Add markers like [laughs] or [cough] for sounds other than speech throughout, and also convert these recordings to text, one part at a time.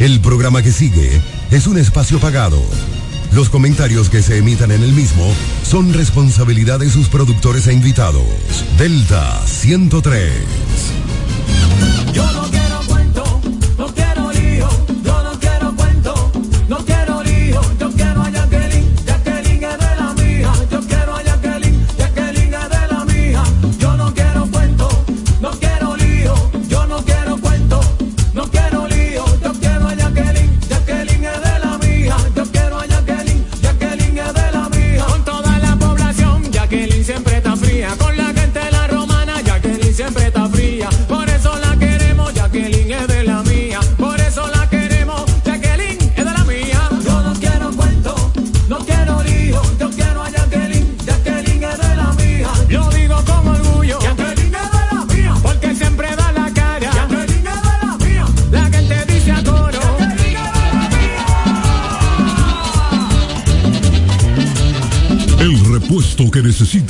El programa que sigue es un espacio pagado. Los comentarios que se emitan en el mismo son responsabilidad de sus productores e invitados. Delta 103. Yo no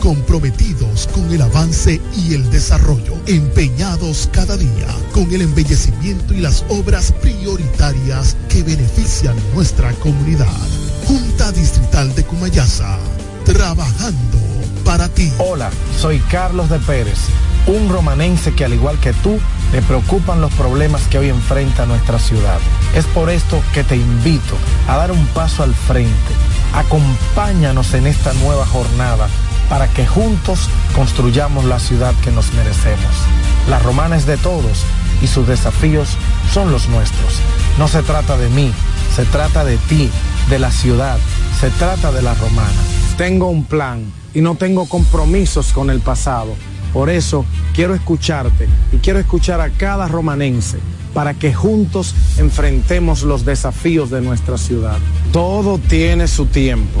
comprometidos con el avance y el desarrollo, empeñados cada día con el embellecimiento y las obras prioritarias que benefician nuestra comunidad. Junta Distrital de Cumayasa, trabajando para ti. Hola, soy Carlos de Pérez, un romanense que al igual que tú, le preocupan los problemas que hoy enfrenta nuestra ciudad. Es por esto que te invito a dar un paso al frente. Acompáñanos en esta nueva jornada para que juntos construyamos la ciudad que nos merecemos. La romana es de todos y sus desafíos son los nuestros. No se trata de mí, se trata de ti, de la ciudad, se trata de la romana. Tengo un plan y no tengo compromisos con el pasado. Por eso quiero escucharte y quiero escuchar a cada romanense para que juntos enfrentemos los desafíos de nuestra ciudad. Todo tiene su tiempo.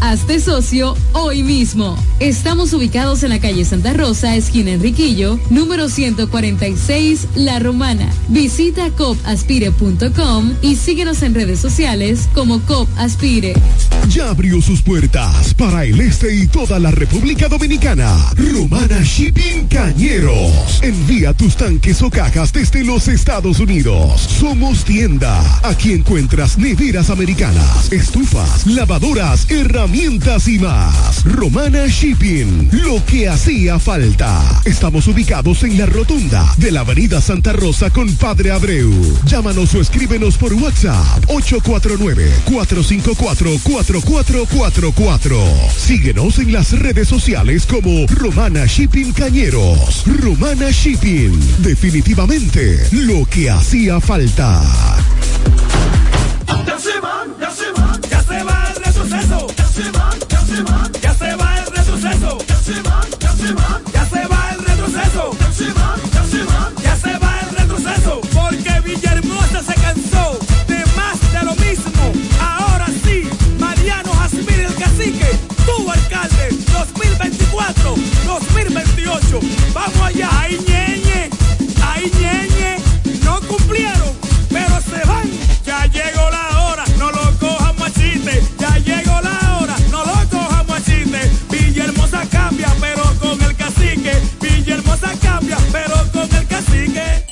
Hazte socio hoy mismo. Estamos ubicados en la calle Santa Rosa, esquina Enriquillo, número 146, La Romana. Visita copaspire.com y síguenos en redes sociales como COP Aspire. Ya abrió sus puertas para el este y toda la República Dominicana. Romana Shipping Cañeros. Envía tus tanques o cajas desde los Estados Unidos. Somos tienda. Aquí encuentras neveras americanas, estufas, lavadoras, herramientas y más. Romana Shipping. Lo que hacía falta. Estamos ubicados en la rotunda de la Avenida Santa Rosa con Padre Abreu. Llámanos o escríbenos por WhatsApp 849 454 4444. Síguenos en las redes sociales como Romana Shipping Cañeros. Romana Shipping. Definitivamente lo que hacía falta. Tu alcalde, 2024, 2028. Vamos allá, ay ñeñe, ay ñeñe, no cumplieron, pero se van. Ya llegó la hora, no lo cojan machiste. Ya llegó la hora, no lo cojan machiste. Villahermosa cambia, pero con el cacique. Villahermosa cambia, pero con el cacique.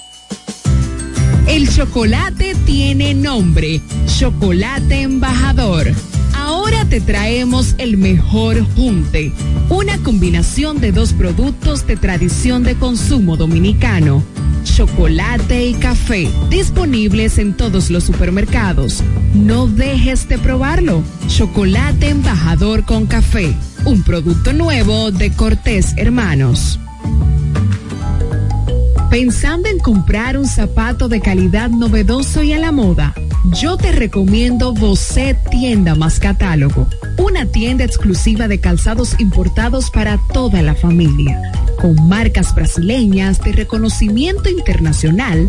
El chocolate tiene nombre, Chocolate Embajador. Ahora te traemos el mejor junte, una combinación de dos productos de tradición de consumo dominicano, chocolate y café, disponibles en todos los supermercados. No dejes de probarlo. Chocolate Embajador con café, un producto nuevo de Cortés Hermanos. Pensando en comprar un zapato de calidad novedoso y a la moda, yo te recomiendo Bocet Tienda más Catálogo, una tienda exclusiva de calzados importados para toda la familia, con marcas brasileñas de reconocimiento internacional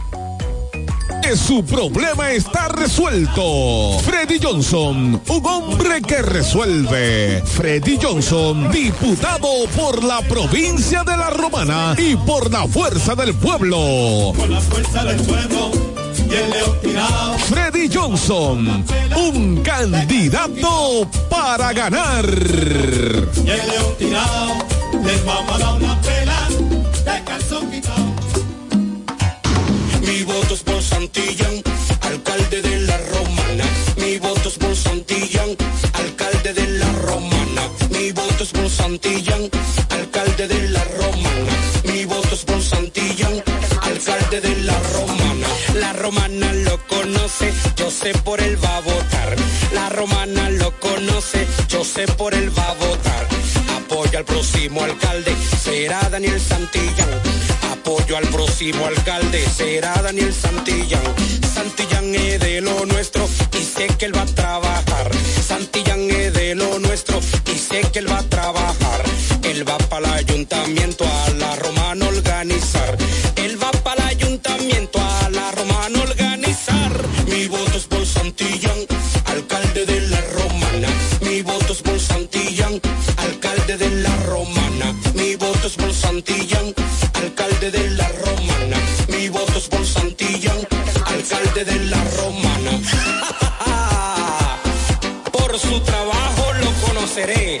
Que su problema está resuelto. Freddy Johnson, un hombre que resuelve. Freddy Johnson, diputado por la provincia de La Romana y por la fuerza del pueblo. Con la fuerza del pueblo. Freddy Johnson, un candidato para ganar. Y el león tirado. Les vamos a dar una pela voto es por Santillán, alcalde de la Romana. Mi voto es por Santillán, alcalde de la Romana. Mi voto es por Santillán, alcalde de la Romana. Mi voto es por Santillán, alcalde de la Romana. La Romana lo conoce, yo sé por él va a votar. La Romana lo conoce, yo sé por él va a votar. Apoyo al próximo alcalde, será Daniel Santillán. Apoyo al próximo alcalde, será Daniel Santillán. Santillán es de lo nuestro y sé que él va a trabajar. Santillán es de lo nuestro y sé que él va a trabajar. Él va para el ayuntamiento a la romana organizar. Él va para el ayuntamiento a la romana organizar. Mi voto es por Santillán, alcalde de la romana. Mi voto es por Santillán, alcalde de la romana. Mi voto es por Santillán, romana.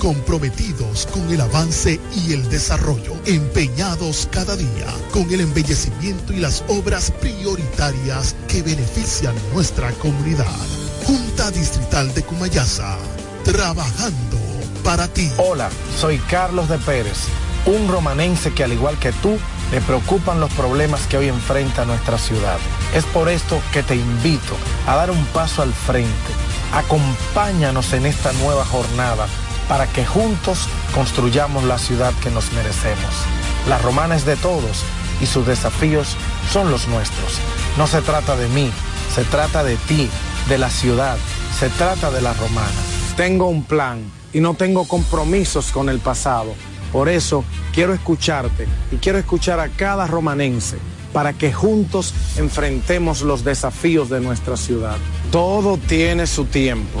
comprometidos con el avance y el desarrollo, empeñados cada día con el embellecimiento y las obras prioritarias que benefician nuestra comunidad. Junta Distrital de Cumayasa, trabajando para ti. Hola, soy Carlos de Pérez, un romanense que al igual que tú, le preocupan los problemas que hoy enfrenta nuestra ciudad. Es por esto que te invito a dar un paso al frente. Acompáñanos en esta nueva jornada para que juntos construyamos la ciudad que nos merecemos. La romana es de todos y sus desafíos son los nuestros. No se trata de mí, se trata de ti, de la ciudad, se trata de la romana. Tengo un plan y no tengo compromisos con el pasado. Por eso quiero escucharte y quiero escuchar a cada romanense para que juntos enfrentemos los desafíos de nuestra ciudad. Todo tiene su tiempo.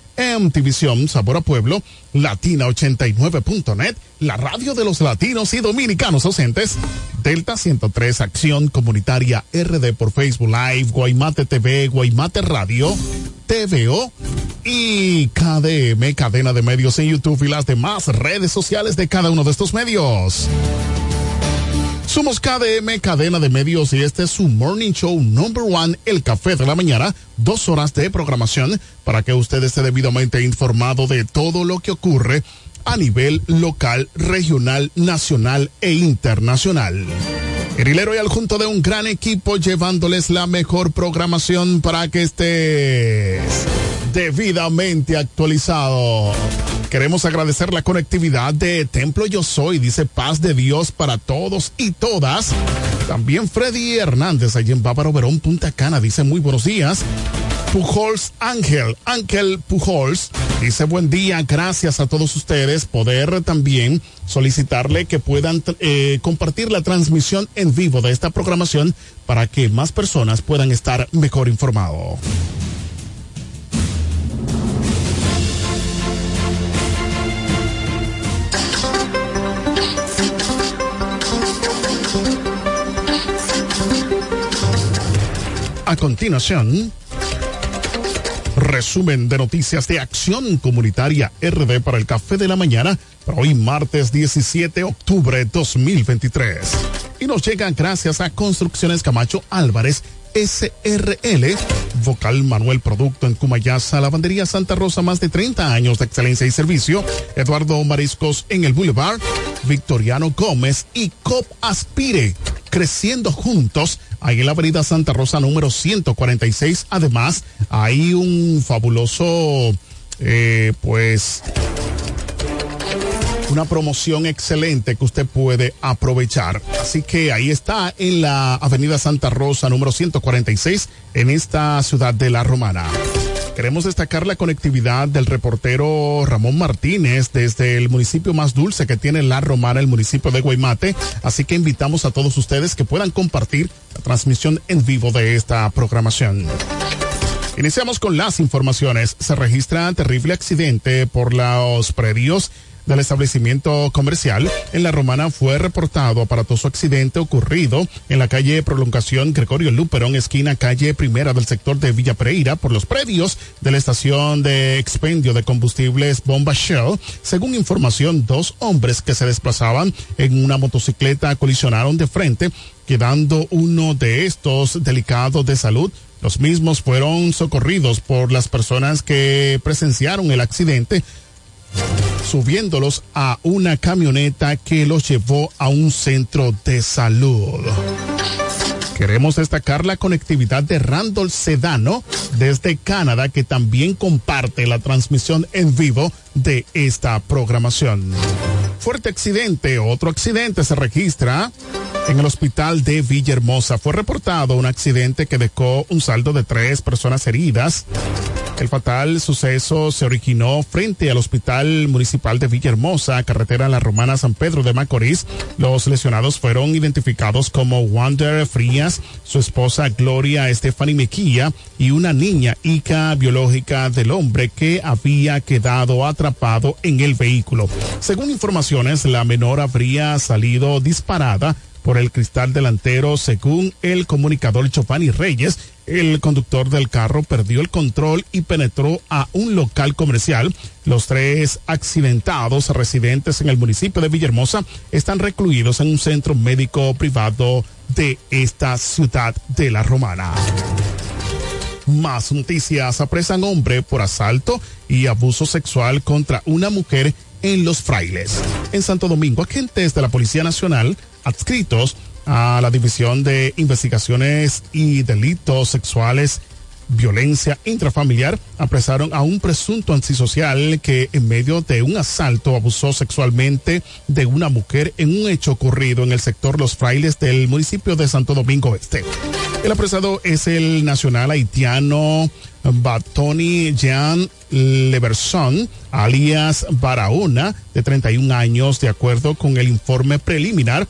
MTVision, Sabor a Pueblo, Latina89.net, la radio de los latinos y dominicanos ausentes, Delta 103, Acción Comunitaria RD por Facebook Live, Guaymate TV, Guaymate Radio, TVO y KDM, cadena de medios en YouTube y las demás redes sociales de cada uno de estos medios. Somos KDM, cadena de medios, y este es su morning show number one, el café de la mañana. Dos horas de programación para que usted esté debidamente informado de todo lo que ocurre a nivel local, regional, nacional e internacional. El hilero y al junto de un gran equipo llevándoles la mejor programación para que estés debidamente actualizado. Queremos agradecer la conectividad de Templo Yo Soy, dice paz de Dios para todos y todas. También Freddy Hernández, allí en Bávaro Verón, Punta Cana, dice muy buenos días. Pujols Ángel, Ángel Pujols, dice buen día, gracias a todos ustedes, poder también solicitarle que puedan eh, compartir la transmisión en vivo de esta programación para que más personas puedan estar mejor informados. A continuación, resumen de noticias de Acción Comunitaria RD para el Café de la Mañana para hoy martes 17 de octubre 2023. Y nos llega gracias a Construcciones Camacho Álvarez SRL, Vocal Manuel Producto en Cumayasa, Lavandería Santa Rosa, más de 30 años de excelencia y servicio, Eduardo Mariscos en el Boulevard, Victoriano Gómez y COP Aspire, creciendo juntos ahí en la avenida Santa Rosa número 146. Además, hay un fabuloso, eh, pues, una promoción excelente que usted puede aprovechar. Así que ahí está en la avenida Santa Rosa número 146 en esta ciudad de La Romana. Queremos destacar la conectividad del reportero Ramón Martínez desde el municipio más dulce que tiene La Romana, el municipio de Guaymate. Así que invitamos a todos ustedes que puedan compartir la transmisión en vivo de esta programación. Iniciamos con las informaciones. Se registra terrible accidente por los predios del establecimiento comercial en La Romana fue reportado aparatoso accidente ocurrido en la calle Prolongación Gregorio Luperón, esquina calle primera del sector de Villa Pereira, por los predios de la estación de expendio de combustibles Bomba Shell. Según información, dos hombres que se desplazaban en una motocicleta colisionaron de frente, quedando uno de estos delicados de salud los mismos fueron socorridos por las personas que presenciaron el accidente subiéndolos a una camioneta que los llevó a un centro de salud. Queremos destacar la conectividad de Randall Sedano desde Canadá, que también comparte la transmisión en vivo de esta programación. Fuerte accidente, otro accidente se registra en el hospital de Villahermosa. Fue reportado un accidente que dejó un saldo de tres personas heridas. El fatal suceso se originó frente al Hospital Municipal de Villahermosa, carretera La Romana San Pedro de Macorís. Los lesionados fueron identificados como Wander Frías, su esposa Gloria Stephanie Mequilla y una niña hija biológica del hombre que había quedado atrapado en el vehículo. Según la menor habría salido disparada por el cristal delantero, según el comunicador Chopani Reyes. El conductor del carro perdió el control y penetró a un local comercial. Los tres accidentados residentes en el municipio de Villahermosa están recluidos en un centro médico privado de esta ciudad de la Romana. Más noticias. Apresan hombre por asalto y abuso sexual contra una mujer en Los Frailes. En Santo Domingo, agentes de la Policía Nacional adscritos a la División de Investigaciones y Delitos Sexuales Violencia Intrafamiliar apresaron a un presunto antisocial que en medio de un asalto abusó sexualmente de una mujer en un hecho ocurrido en el sector Los Frailes del municipio de Santo Domingo Este. El apresado es el nacional haitiano Batoni Jean Leverson, alias Barahona, de 31 años, de acuerdo con el informe preliminar.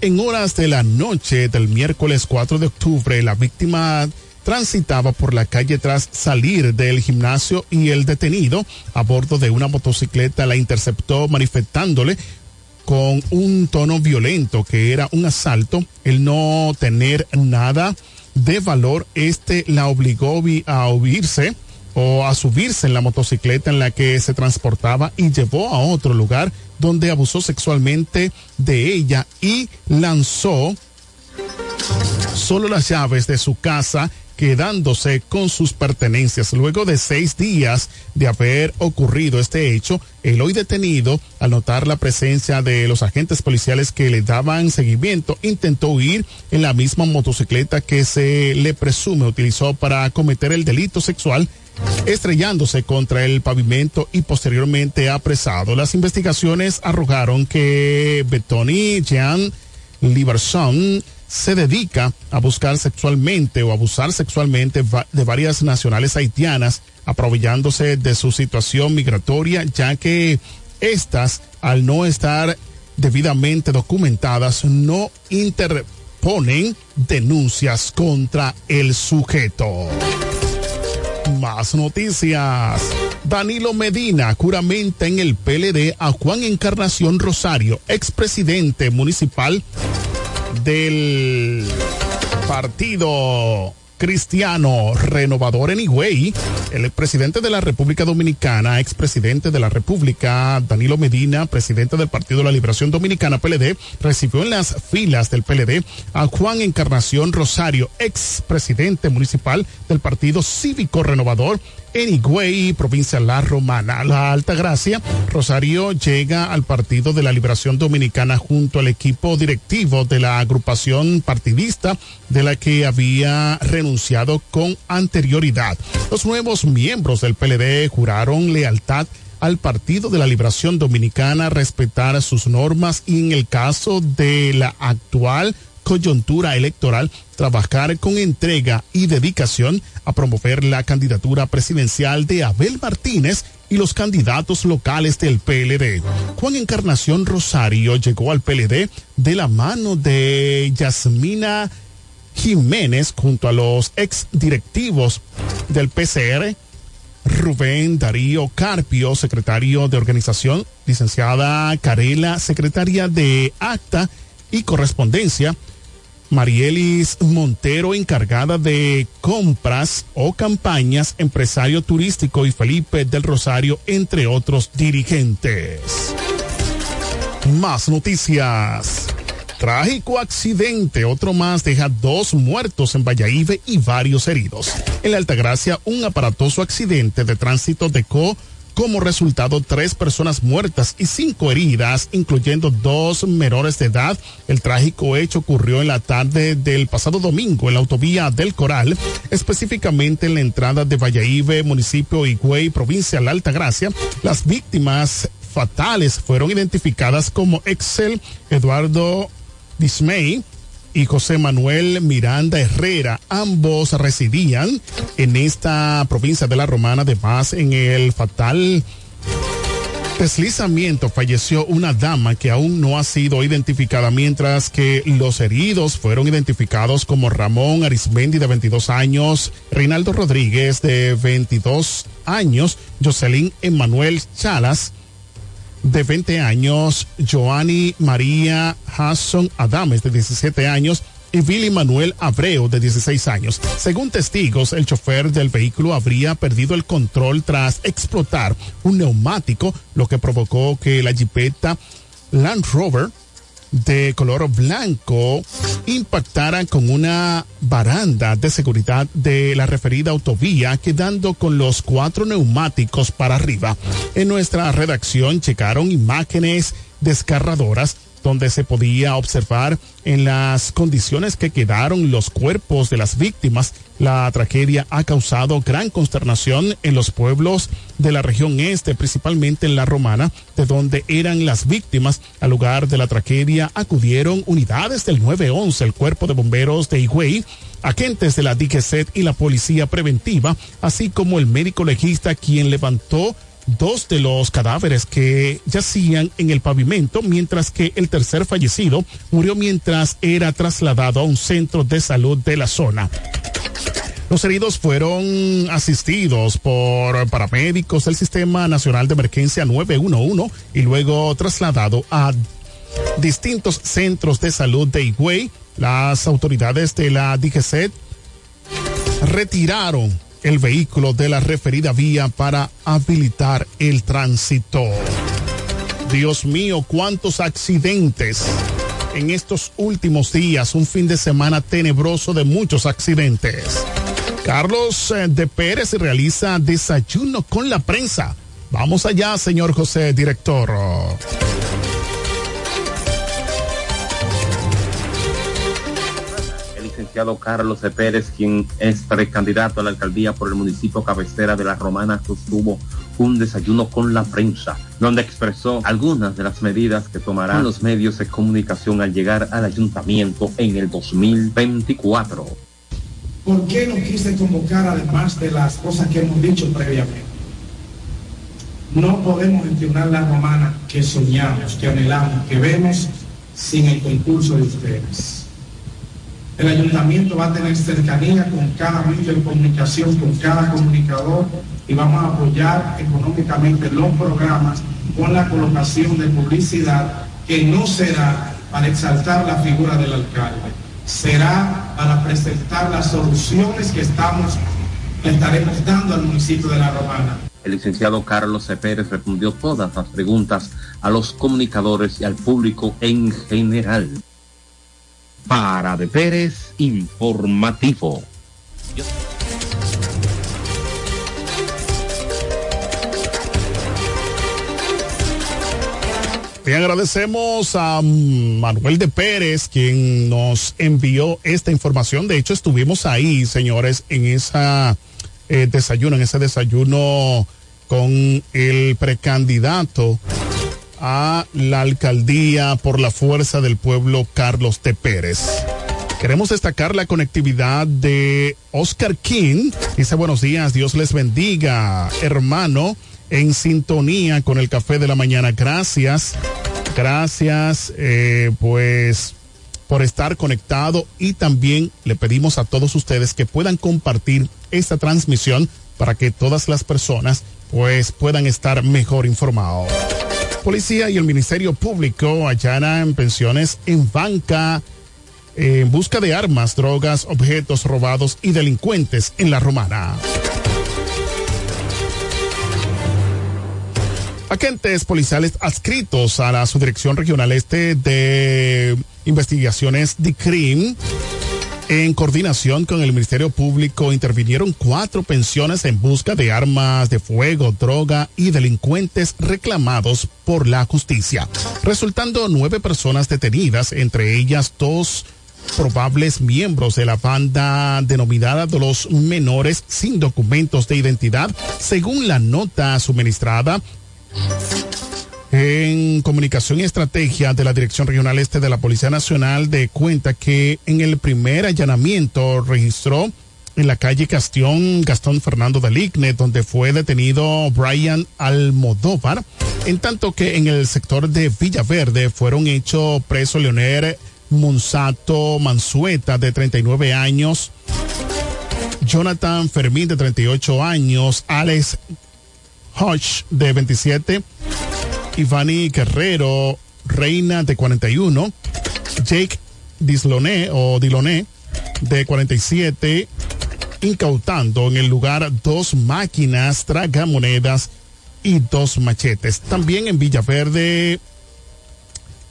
En horas de la noche del miércoles 4 de octubre, la víctima transitaba por la calle tras salir del gimnasio y el detenido a bordo de una motocicleta la interceptó manifestándole con un tono violento que era un asalto, el no tener nada de valor, este la obligó a huirse o a subirse en la motocicleta en la que se transportaba y llevó a otro lugar donde abusó sexualmente de ella y lanzó solo las llaves de su casa quedándose con sus pertenencias. Luego de seis días de haber ocurrido este hecho, el hoy detenido, al notar la presencia de los agentes policiales que le daban seguimiento, intentó huir en la misma motocicleta que se le presume utilizó para cometer el delito sexual estrellándose contra el pavimento y posteriormente apresado. Las investigaciones arrojaron que Betoni Jean Liberson se dedica a buscar sexualmente o abusar sexualmente de varias nacionales haitianas, aprovechándose de su situación migratoria, ya que estas, al no estar debidamente documentadas, no interponen denuncias contra el sujeto. Más noticias. Danilo Medina juramenta en el PLD a Juan Encarnación Rosario, expresidente municipal del partido cristiano renovador en Higüey, el presidente de la República Dominicana, expresidente de la República, Danilo Medina, presidente del Partido de la Liberación Dominicana, PLD, recibió en las filas del PLD a Juan Encarnación Rosario, expresidente municipal del Partido Cívico Renovador en Higüey, provincia La Romana. La Alta Gracia, Rosario llega al Partido de la Liberación Dominicana junto al equipo directivo de la agrupación partidista de la que había renunciado con anterioridad. Los nuevos miembros del PLD juraron lealtad al Partido de la Liberación Dominicana, respetar sus normas y en el caso de la actual coyuntura electoral, trabajar con entrega y dedicación a promover la candidatura presidencial de Abel Martínez y los candidatos locales del PLD. Juan Encarnación Rosario llegó al PLD de la mano de Yasmina Jiménez junto a los ex directivos del PCR, Rubén Darío Carpio, secretario de organización, licenciada Carela, secretaria de acta y correspondencia, Marielis Montero, encargada de compras o campañas, empresario turístico y Felipe del Rosario, entre otros dirigentes. Más noticias. Trágico accidente, otro más deja dos muertos en Valladolid y varios heridos. En la Altagracia, un aparatoso accidente de tránsito dejó como resultado tres personas muertas y cinco heridas, incluyendo dos menores de edad. El trágico hecho ocurrió en la tarde del pasado domingo en la autovía del Coral, específicamente en la entrada de Valladolid, municipio Higüey, provincia de la Altagracia. Las víctimas fatales fueron identificadas como Excel Eduardo Dismay y José Manuel Miranda Herrera. Ambos residían en esta provincia de la Romana. Además, en el fatal deslizamiento falleció una dama que aún no ha sido identificada, mientras que los heridos fueron identificados como Ramón Arismendi de 22 años, Reinaldo Rodríguez de 22 años, Jocelyn Emanuel Chalas de 20 años, Joanny María Hasson Adames, de 17 años, y Billy Manuel Abreu, de 16 años. Según testigos, el chofer del vehículo habría perdido el control tras explotar un neumático, lo que provocó que la jipeta Land Rover de color blanco impactaran con una baranda de seguridad de la referida autovía, quedando con los cuatro neumáticos para arriba. En nuestra redacción checaron imágenes desgarradoras donde se podía observar en las condiciones que quedaron los cuerpos de las víctimas. La tragedia ha causado gran consternación en los pueblos de la región este, principalmente en la Romana, de donde eran las víctimas. Al lugar de la tragedia acudieron unidades del 911, el cuerpo de bomberos de Higüey, agentes de la DGCET y la policía preventiva, así como el médico legista quien levantó dos de los cadáveres que yacían en el pavimento, mientras que el tercer fallecido murió mientras era trasladado a un centro de salud de la zona. Los heridos fueron asistidos por paramédicos del Sistema Nacional de Emergencia 911 y luego trasladado a distintos centros de salud de Higüey. Las autoridades de la DGCET retiraron el vehículo de la referida vía para habilitar el tránsito. Dios mío, cuántos accidentes en estos últimos días, un fin de semana tenebroso de muchos accidentes. Carlos eh, de Pérez realiza desayuno con la prensa. Vamos allá, señor José, director. Carlos de Pérez, quien es precandidato a la alcaldía por el municipio cabecera de la Romana, sostuvo un desayuno con la prensa, donde expresó algunas de las medidas que tomarán los medios de comunicación al llegar al ayuntamiento en el 2024. ¿Por qué no quise convocar además de las cosas que hemos dicho previamente? No podemos gestionar la romana que soñamos, que anhelamos, que vemos sin el concurso de ustedes. El ayuntamiento va a tener cercanía con cada medio de comunicación, con cada comunicador y vamos a apoyar económicamente los programas con la colocación de publicidad que no será para exaltar la figura del alcalde, será para presentar las soluciones que estamos, que estaremos dando al municipio de La Romana. El licenciado Carlos C. Pérez respondió todas las preguntas a los comunicadores y al público en general. Para de Pérez, informativo. Te agradecemos a Manuel de Pérez, quien nos envió esta información. De hecho, estuvimos ahí, señores, en esa eh, desayuno, en ese desayuno con el precandidato a la alcaldía por la fuerza del pueblo Carlos T. Pérez. Queremos destacar la conectividad de Oscar King. Dice buenos días, Dios les bendiga, hermano, en sintonía con el café de la mañana. Gracias, gracias, eh, pues por estar conectado y también le pedimos a todos ustedes que puedan compartir esta transmisión para que todas las personas pues puedan estar mejor informados. Policía y el Ministerio Público allanan pensiones en banca en busca de armas, drogas, objetos robados y delincuentes en la Romana. Agentes policiales adscritos a la Subdirección Regional Este de Investigaciones de CRIM En coordinación con el Ministerio Público intervinieron cuatro pensiones en busca de armas de fuego, droga y delincuentes reclamados por la justicia, resultando nueve personas detenidas, entre ellas dos probables miembros de la banda denominada de los menores sin documentos de identidad, según la nota suministrada en comunicación y estrategia de la Dirección Regional Este de la Policía Nacional de cuenta que en el primer allanamiento registró en la calle Castión Gastón Fernando del Igne, donde fue detenido Brian Almodóvar, en tanto que en el sector de Villaverde fueron hechos preso Leonel Monsato Mansueta, de 39 años, Jonathan Fermín, de 38 años, Alex Hodge, de 27, Ivani Guerrero Reina, de 41, Jake Disloné o Diloné, de 47, incautando en el lugar dos máquinas tragamonedas y dos machetes. También en Villaverde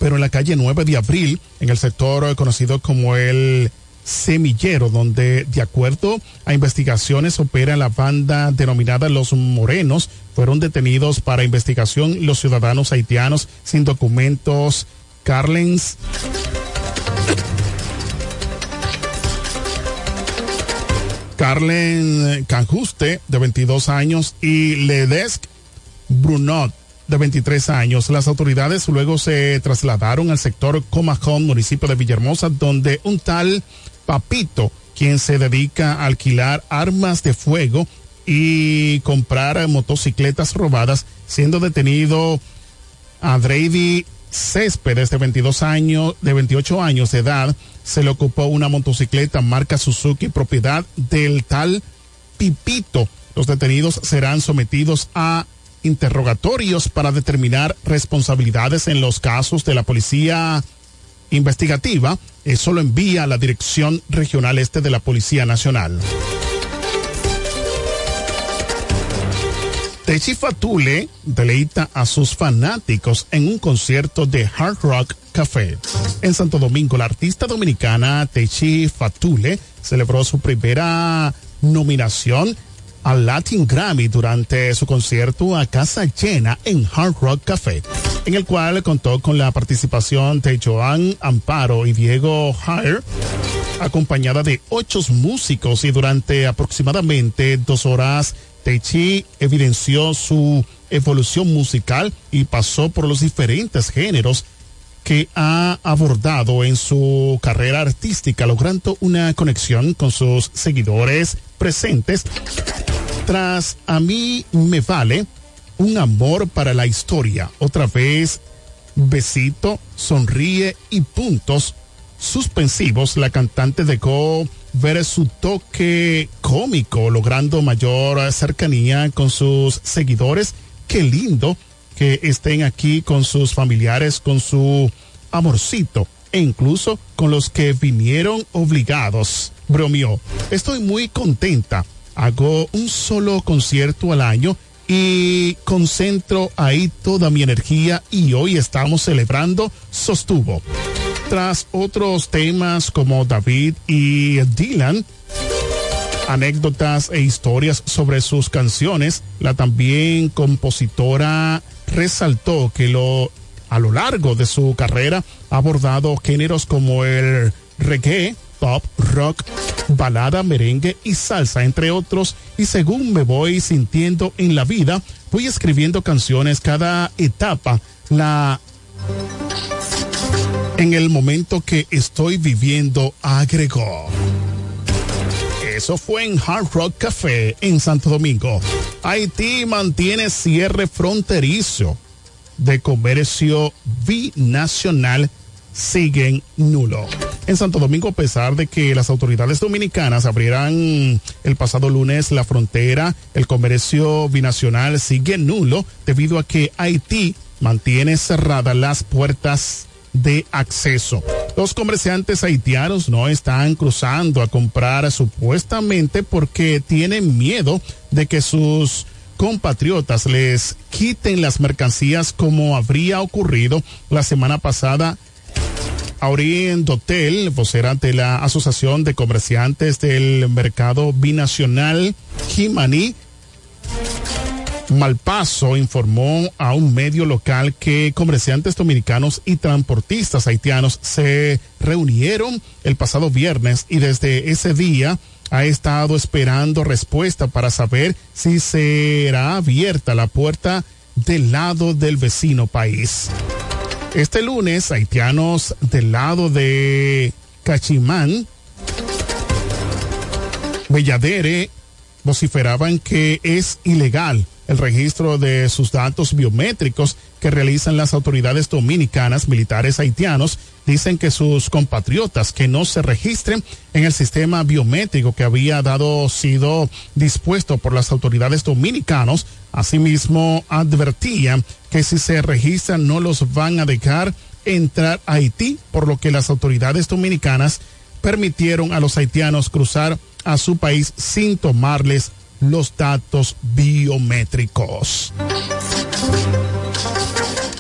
pero en la calle 9 de abril, en el sector conocido como el Semillero, donde de acuerdo a investigaciones opera la banda denominada Los Morenos, fueron detenidos para investigación los ciudadanos haitianos sin documentos Carlens. Carlen Canjuste, de 22 años, y Ledesque Brunot, de 23 años. Las autoridades luego se trasladaron al sector Comajón, municipio de Villahermosa, donde un tal Papito, quien se dedica a alquilar armas de fuego y comprar motocicletas robadas, siendo detenido a Brady Céspedes de 22 años, de 28 años de edad, se le ocupó una motocicleta marca Suzuki propiedad del tal Pipito. Los detenidos serán sometidos a interrogatorios para determinar responsabilidades en los casos de la policía investigativa. Eso lo envía a la Dirección Regional Este de la Policía Nacional. Techi Fatule deleita a sus fanáticos en un concierto de Hard Rock Café. En Santo Domingo, la artista dominicana Techi Fatule celebró su primera nominación al Latin Grammy durante su concierto a casa llena en Hard Rock Café, en el cual contó con la participación de Joan Amparo y Diego Hire, acompañada de ocho músicos y durante aproximadamente dos horas Techi evidenció su evolución musical y pasó por los diferentes géneros que ha abordado en su carrera artística, logrando una conexión con sus seguidores presentes. Tras A mí me vale, un amor para la historia, otra vez, besito, sonríe y puntos suspensivos, la cantante dejó ver su toque cómico, logrando mayor cercanía con sus seguidores. Qué lindo que estén aquí con sus familiares, con su amorcito e incluso con los que vinieron obligados. Bromeó, estoy muy contenta. Hago un solo concierto al año y concentro ahí toda mi energía y hoy estamos celebrando, sostuvo. Tras otros temas como David y Dylan, anécdotas e historias sobre sus canciones, la también compositora resaltó que lo a lo largo de su carrera ha abordado géneros como el reggae, pop, rock, balada, merengue y salsa, entre otros, y según me voy sintiendo en la vida, voy escribiendo canciones cada etapa, la en el momento que estoy viviendo, agregó. Eso fue en Hard Rock Café en Santo Domingo. Haití mantiene cierre fronterizo de comercio binacional siguen nulo. En Santo Domingo, a pesar de que las autoridades dominicanas abrieran el pasado lunes la frontera, el comercio binacional sigue nulo debido a que Haití mantiene cerradas las puertas de acceso. Los comerciantes haitianos no están cruzando a comprar supuestamente porque tienen miedo de que sus compatriotas les quiten las mercancías como habría ocurrido la semana pasada Aurien Dotel, vocera de la Asociación de Comerciantes del Mercado Binacional Jimani, Malpaso informó a un medio local que comerciantes dominicanos y transportistas haitianos se reunieron el pasado viernes y desde ese día ha estado esperando respuesta para saber si será abierta la puerta del lado del vecino país. Este lunes, haitianos del lado de Cachimán, Belladere, vociferaban que es ilegal el registro de sus datos biométricos que realizan las autoridades dominicanas militares haitianos. Dicen que sus compatriotas que no se registren en el sistema biométrico que había dado sido dispuesto por las autoridades dominicanos asimismo advertían que si se registran no los van a dejar entrar a Haití por lo que las autoridades dominicanas permitieron a los haitianos cruzar a su país sin tomarles los datos biométricos.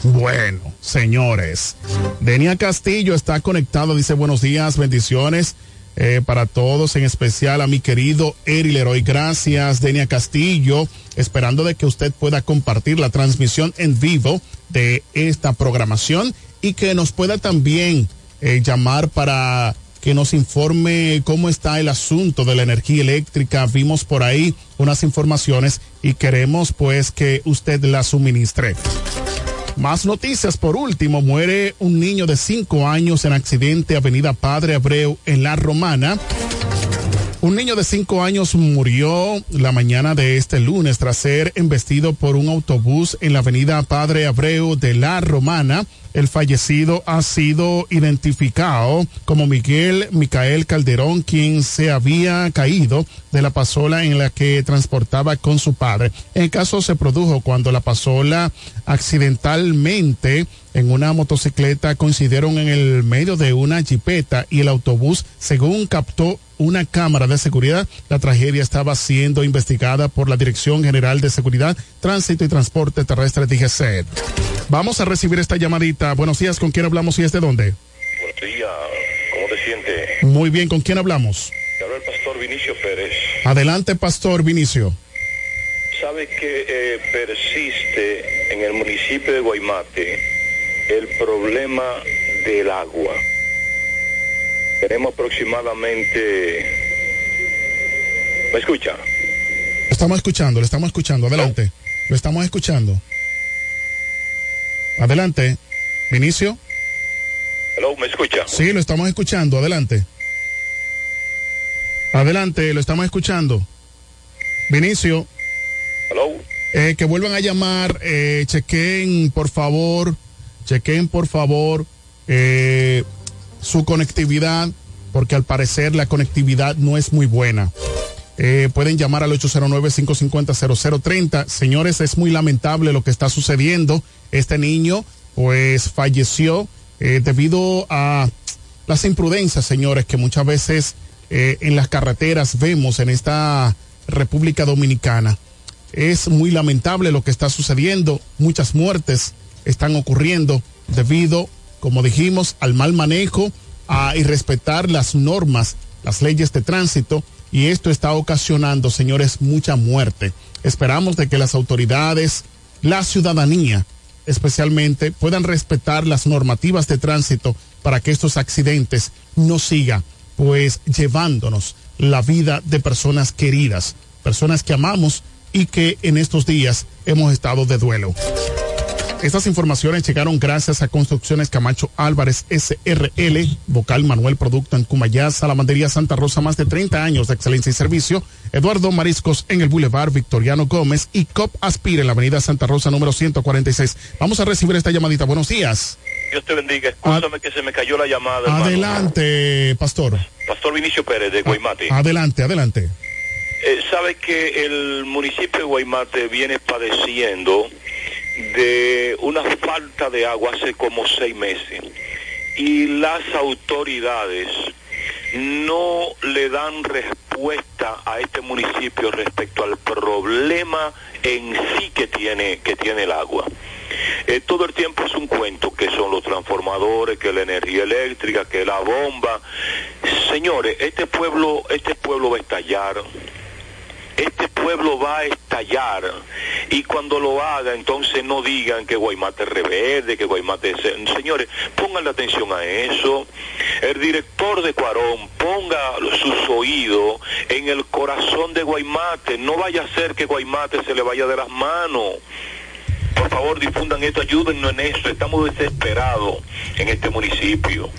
Bueno, señores, Denia Castillo está conectado, dice buenos días, bendiciones eh, para todos, en especial a mi querido Eri Leroy. Gracias, Denia Castillo, esperando de que usted pueda compartir la transmisión en vivo de esta programación y que nos pueda también eh, llamar para que nos informe cómo está el asunto de la energía eléctrica. Vimos por ahí unas informaciones y queremos pues que usted la suministre. Más noticias. Por último, muere un niño de cinco años en accidente Avenida Padre Abreu en La Romana. Un niño de cinco años murió la mañana de este lunes tras ser embestido por un autobús en la avenida Padre Abreu de La Romana. El fallecido ha sido identificado como Miguel Micael Calderón, quien se había caído de la pasola en la que transportaba con su padre. El caso se produjo cuando la pasola accidentalmente en una motocicleta coincidieron en el medio de una jipeta y el autobús, según captó una cámara de seguridad. La tragedia estaba siendo investigada por la Dirección General de Seguridad, Tránsito y Transporte Terrestre DGC. Vamos a recibir esta llamadita. Buenos días, ¿con quién hablamos y es de dónde? Buenos días, ¿cómo te sientes? Muy bien, ¿con quién hablamos? Te habla el pastor Vinicio Pérez. Adelante, Pastor Vinicio. ¿Sabe que eh, persiste en el municipio de Guaymate el problema del agua? Tenemos aproximadamente... ¿Me escucha? Lo estamos escuchando, lo estamos escuchando. Adelante. Lo estamos escuchando. Adelante. Vinicio. Hello, ¿me escucha? Sí, lo estamos escuchando. Adelante. Adelante, lo estamos escuchando. Vinicio. Hello. Eh, que vuelvan a llamar, eh, chequen por favor, chequen por favor eh, su conectividad, porque al parecer la conectividad no es muy buena. Eh, pueden llamar al 809-550-0030. Señores, es muy lamentable lo que está sucediendo. Este niño, pues, falleció eh, debido a las imprudencias, señores, que muchas veces eh, en las carreteras vemos en esta República Dominicana. Es muy lamentable lo que está sucediendo. Muchas muertes están ocurriendo debido, como dijimos, al mal manejo, a irrespetar las normas, las leyes de tránsito y esto está ocasionando, señores, mucha muerte. Esperamos de que las autoridades, la ciudadanía, especialmente, puedan respetar las normativas de tránsito para que estos accidentes no sigan, pues llevándonos la vida de personas queridas, personas que amamos y que en estos días hemos estado de duelo. Estas informaciones llegaron gracias a Construcciones Camacho Álvarez SRL, Vocal Manuel Producto en Cumayá, Salamandería Santa Rosa, más de 30 años de excelencia y servicio. Eduardo Mariscos en el Boulevard Victoriano Gómez y COP Aspire en la Avenida Santa Rosa número 146. Vamos a recibir esta llamadita. Buenos días. Dios te bendiga. Escúchame que se me cayó la llamada. hermano. Adelante, pastor. Pastor Vinicio Pérez de Guaymate. Adelante, adelante. Eh, sabe que el municipio de Guaymate viene padeciendo de una falta de agua hace como seis meses y las autoridades no le dan respuesta a este municipio respecto al problema en sí que tiene que tiene el agua. eh, todo el tiempo es un cuento que son los transformadores, que la energía eléctrica, que la bomba. Señores, este pueblo, este pueblo va a estallar. Este pueblo va a estallar y cuando lo haga entonces no digan que Guaymate es reverde, que Guaymate es... Señores, pongan la atención a eso. El director de Cuarón ponga sus oídos en el corazón de Guaymate. No vaya a ser que Guaymate se le vaya de las manos. Por favor, difundan esto, ayúdennos en eso. Estamos desesperados en este municipio.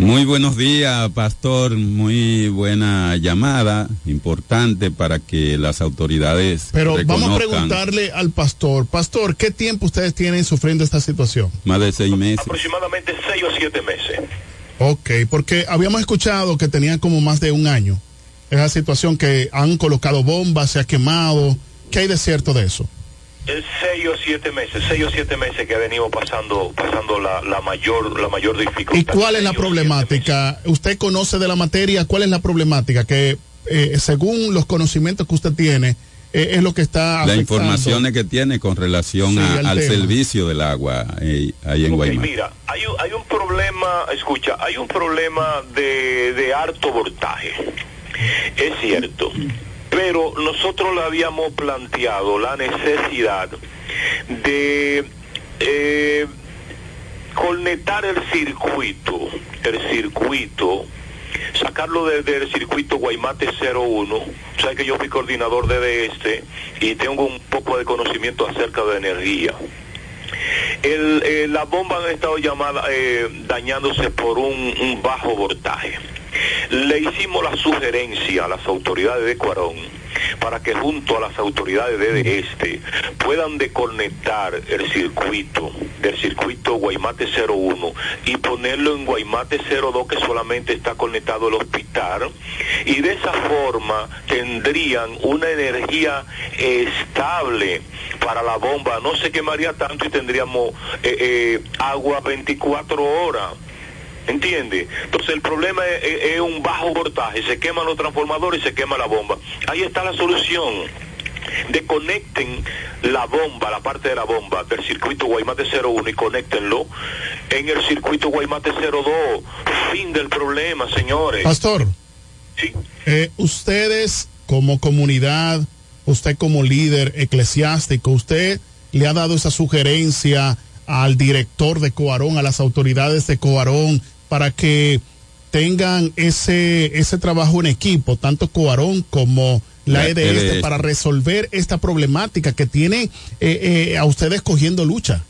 Muy buenos días, pastor. Muy buena llamada, importante para que las autoridades. Pero vamos a preguntarle al pastor, pastor, ¿qué tiempo ustedes tienen sufriendo esta situación? Más de seis meses. Aproximadamente seis o siete meses. Ok, porque habíamos escuchado que tenían como más de un año esa situación que han colocado bombas, se ha quemado. ¿Qué hay de cierto de eso? Es seis o siete meses, seis o siete meses que venimos pasando, pasando la, la mayor, la mayor dificultad. ¿Y cuál es la problemática? ¿Usted conoce de la materia? ¿Cuál es la problemática? Que eh, según los conocimientos que usted tiene, eh, es lo que está Las informaciones que tiene con relación Sí, a- al tema. servicio del agua eh, ahí en Ok, Guaymate. mira, hay un, hay un problema, escucha, hay un problema de, de alto voltaje. Es cierto. Pero nosotros le habíamos planteado la necesidad de eh, el circuito, el circuito, sacarlo desde el circuito Guaymate 01. Sabes que yo fui coordinador de este y tengo un poco de conocimiento acerca de energía. El, eh, las bombas han estado llamadas, eh, dañándose por un bajo voltaje. Le hicimos la sugerencia a las autoridades de Cuarón para que junto a las autoridades de este puedan desconectar el circuito del circuito Guaymate 01 y ponerlo en Guaymate 02 que solamente está conectado al hospital y de esa forma tendrían una energía estable para la bomba, no se quemaría tanto y tendríamos eh, eh, agua 24 horas. ¿Entiende? Entonces el problema es, es- es un bajo voltaje, se queman los transformadores y se quema la bomba. Ahí está la solución. Desconecten la bomba, la parte de la bomba del circuito Guaymate 01 y conéctenlo en el circuito Guaymate 02. Fin del problema, señores. Pastor, eh, ustedes como comunidad, usted como líder eclesiástico, usted le ha dado esa sugerencia al director de Coarón, a las autoridades de Coarón, para que tengan ese, ese trabajo en equipo, tanto Coarón como la EDS, EDS. para resolver esta problemática que tiene eh, eh, a ustedes cogiendo lucha.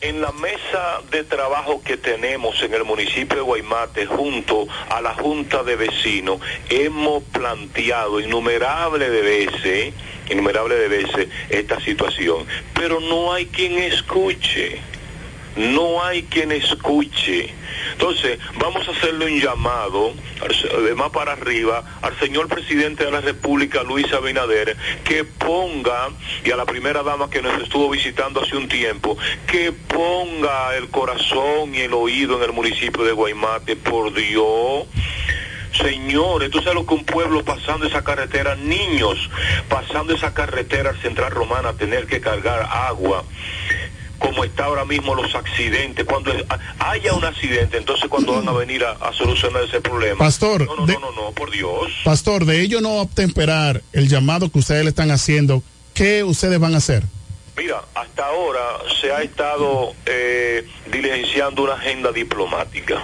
En la mesa de trabajo que tenemos en el municipio de Guaymate junto a la Junta de Vecinos, hemos planteado innumerables de veces, innumerables de veces esta situación, pero no hay quien escuche. No hay quien escuche. Entonces, vamos a hacerle un llamado, más para arriba, al señor presidente de la República, Luis Abinader, que ponga, y a la primera dama que nos estuvo visitando hace un tiempo, que ponga el corazón y el oído en el municipio de Guaymate, por Dios. Señores, tú sabes lo que un pueblo pasando esa carretera, niños pasando esa carretera al Central Romana, tener que cargar agua, como está ahora mismo los accidentes, cuando haya un accidente, entonces cuando van a venir a, a solucionar ese problema. Pastor, no, no, de- no, no, no, por Dios. Pastor, de ello no obtemperar el llamado que ustedes le están haciendo, ¿qué ustedes van a hacer? Mira, hasta ahora se ha estado eh, diligenciando una agenda diplomática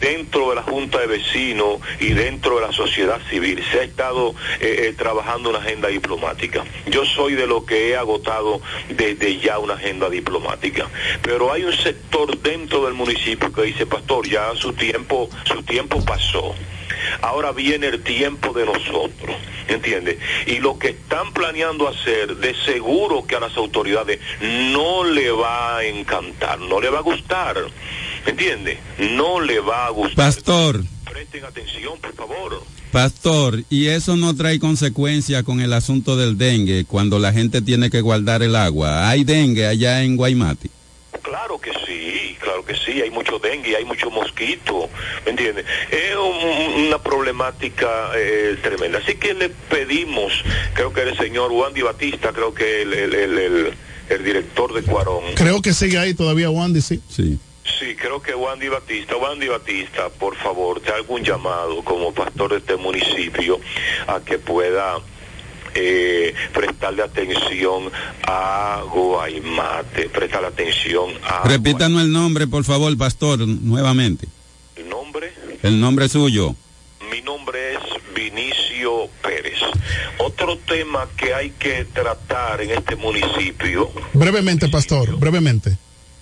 dentro de la Junta de Vecinos y dentro de la sociedad civil. Se ha estado eh, eh, trabajando una agenda diplomática. Yo soy de lo que he agotado desde ya una agenda diplomática. Pero hay un sector dentro del municipio que dice, pastor, ya su tiempo, su tiempo pasó. Ahora viene el tiempo de nosotros, ¿entiendes? Y lo que están planeando hacer, de seguro que a las autoridades no le va a encantar, no le va a gustar, ¿entiendes? No le va a gustar. Pastor, Presten atención, por favor. pastor, ¿y eso no trae consecuencia con el asunto del dengue cuando la gente tiene que guardar el agua? ¿Hay dengue allá en Guaymate? Claro que sí, que sí, hay mucho dengue, hay mucho mosquito, ¿me entiendes? Es un- una problemática eh, tremenda. Así que le pedimos, creo que el señor Wandy Batista, creo que el, el- el- el- el director de Cuarón. Creo que sigue ahí todavía Wandy, sí. Sí. Sí, creo que Wandy Batista, Wandy Batista, por favor, te hago un llamado como pastor de este municipio a que pueda eh, prestarle atención a Guaymate, prestarle atención a Repítanos el nombre, por favor, pastor, nuevamente. ¿El nombre? El nombre suyo. Mi nombre es Vinicio Pérez. Otro tema que hay que tratar en este municipio, Brevemente, pastor, brevemente.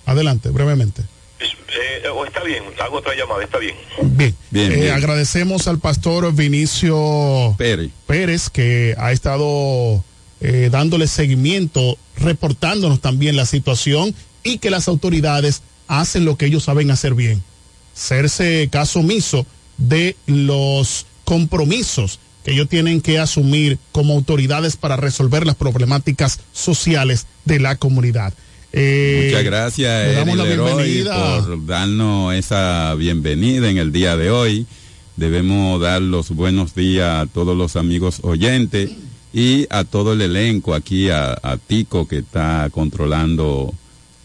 Adelante, brevemente. Eh, o está bien, hago otra llamada, está bien. Bien. Bien, Eh, bien. Agradecemos al pastor Vinicio Pérez. Pérez que ha estado eh, dándole seguimiento, reportándonos también la situación y que las autoridades hacen lo que ellos saben hacer bien. Serse caso omiso de los compromisos que ellos tienen que asumir como autoridades para resolver las problemáticas sociales de la comunidad. Eh, Muchas gracias, damos Eri Leroy, por darnos esa bienvenida en el día de hoy. Debemos dar los buenos días a todos los amigos oyentes y a todo el elenco aquí, a, a Tico que está controlando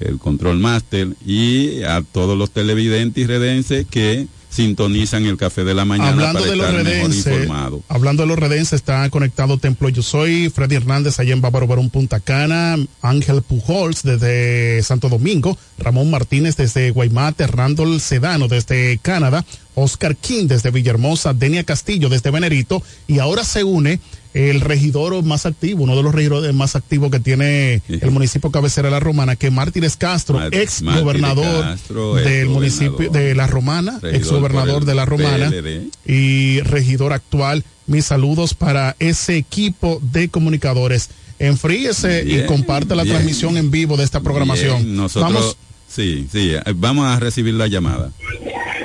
el control master y a todos los televidentes y redenses que sintonizan el café de la mañana Hablando para de los mejor informado. hablando de los redenses, está conectado Templo Yo Soy, Freddy Hernández allá en Bávaro Barón Punta Cana, Ángel Pujols desde Santo Domingo, Ramón Martínez desde Guaymate, Randall Sedano desde Canadá, Oscar King desde Villahermosa, Denia Castillo desde Venerito y ahora se une el regidor más activo, uno de los regidores más activos que tiene el municipio cabecera de La Romana, que Mártires Castro, Mar- ex gobernador Castro, del municipio de La Romana, ex gobernador de La Romana PLD. y regidor actual. Mis saludos para ese equipo de comunicadores. Enfríese y comparte la bien. transmisión en vivo de esta programación. Bien, nosotros, Vamos, sí, sí, vamos a recibir la llamada.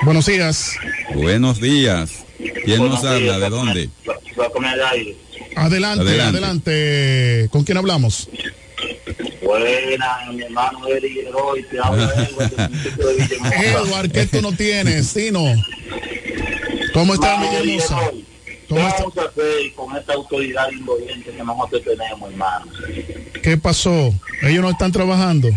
buenos días. Buenos días. ¿Quién nos habla? ¿De dónde? Adelante, Adelante. adelante. ¿Con quién hablamos? Buena, mi hermano Eri Leroy, te habla Edward del municipio de. [laughs] Edward, ¿qué tú no tienes? Tino. ¿Cómo está? Leroy, ¿Qué vamos a hacer con esta autoridad indolente que nosotros tenemos, hermano? ¿Qué pasó? Ellos no están trabajando.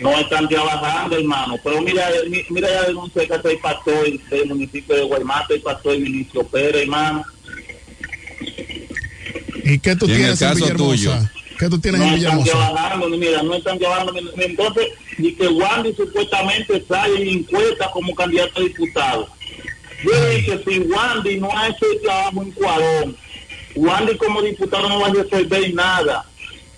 No están trabajando, hermano. Pero mira, mi- mira la denuncia que hace el pastor del municipio de Guaymate, el pastor Vinicio Pérez, hermano. ¿Y qué tú Y en tienes el en caso Villahermosa? tuyo. ¿Qué tú tienes no en están Villahermosa? trabajando, ni mira, no están ni- Entonces, ni que Wandy supuestamente sale y encuesta como candidato a diputado. Yo dije, si Wandy no ha hecho el trabajo en Cuarón, Wandy como diputado no va a resolver nada.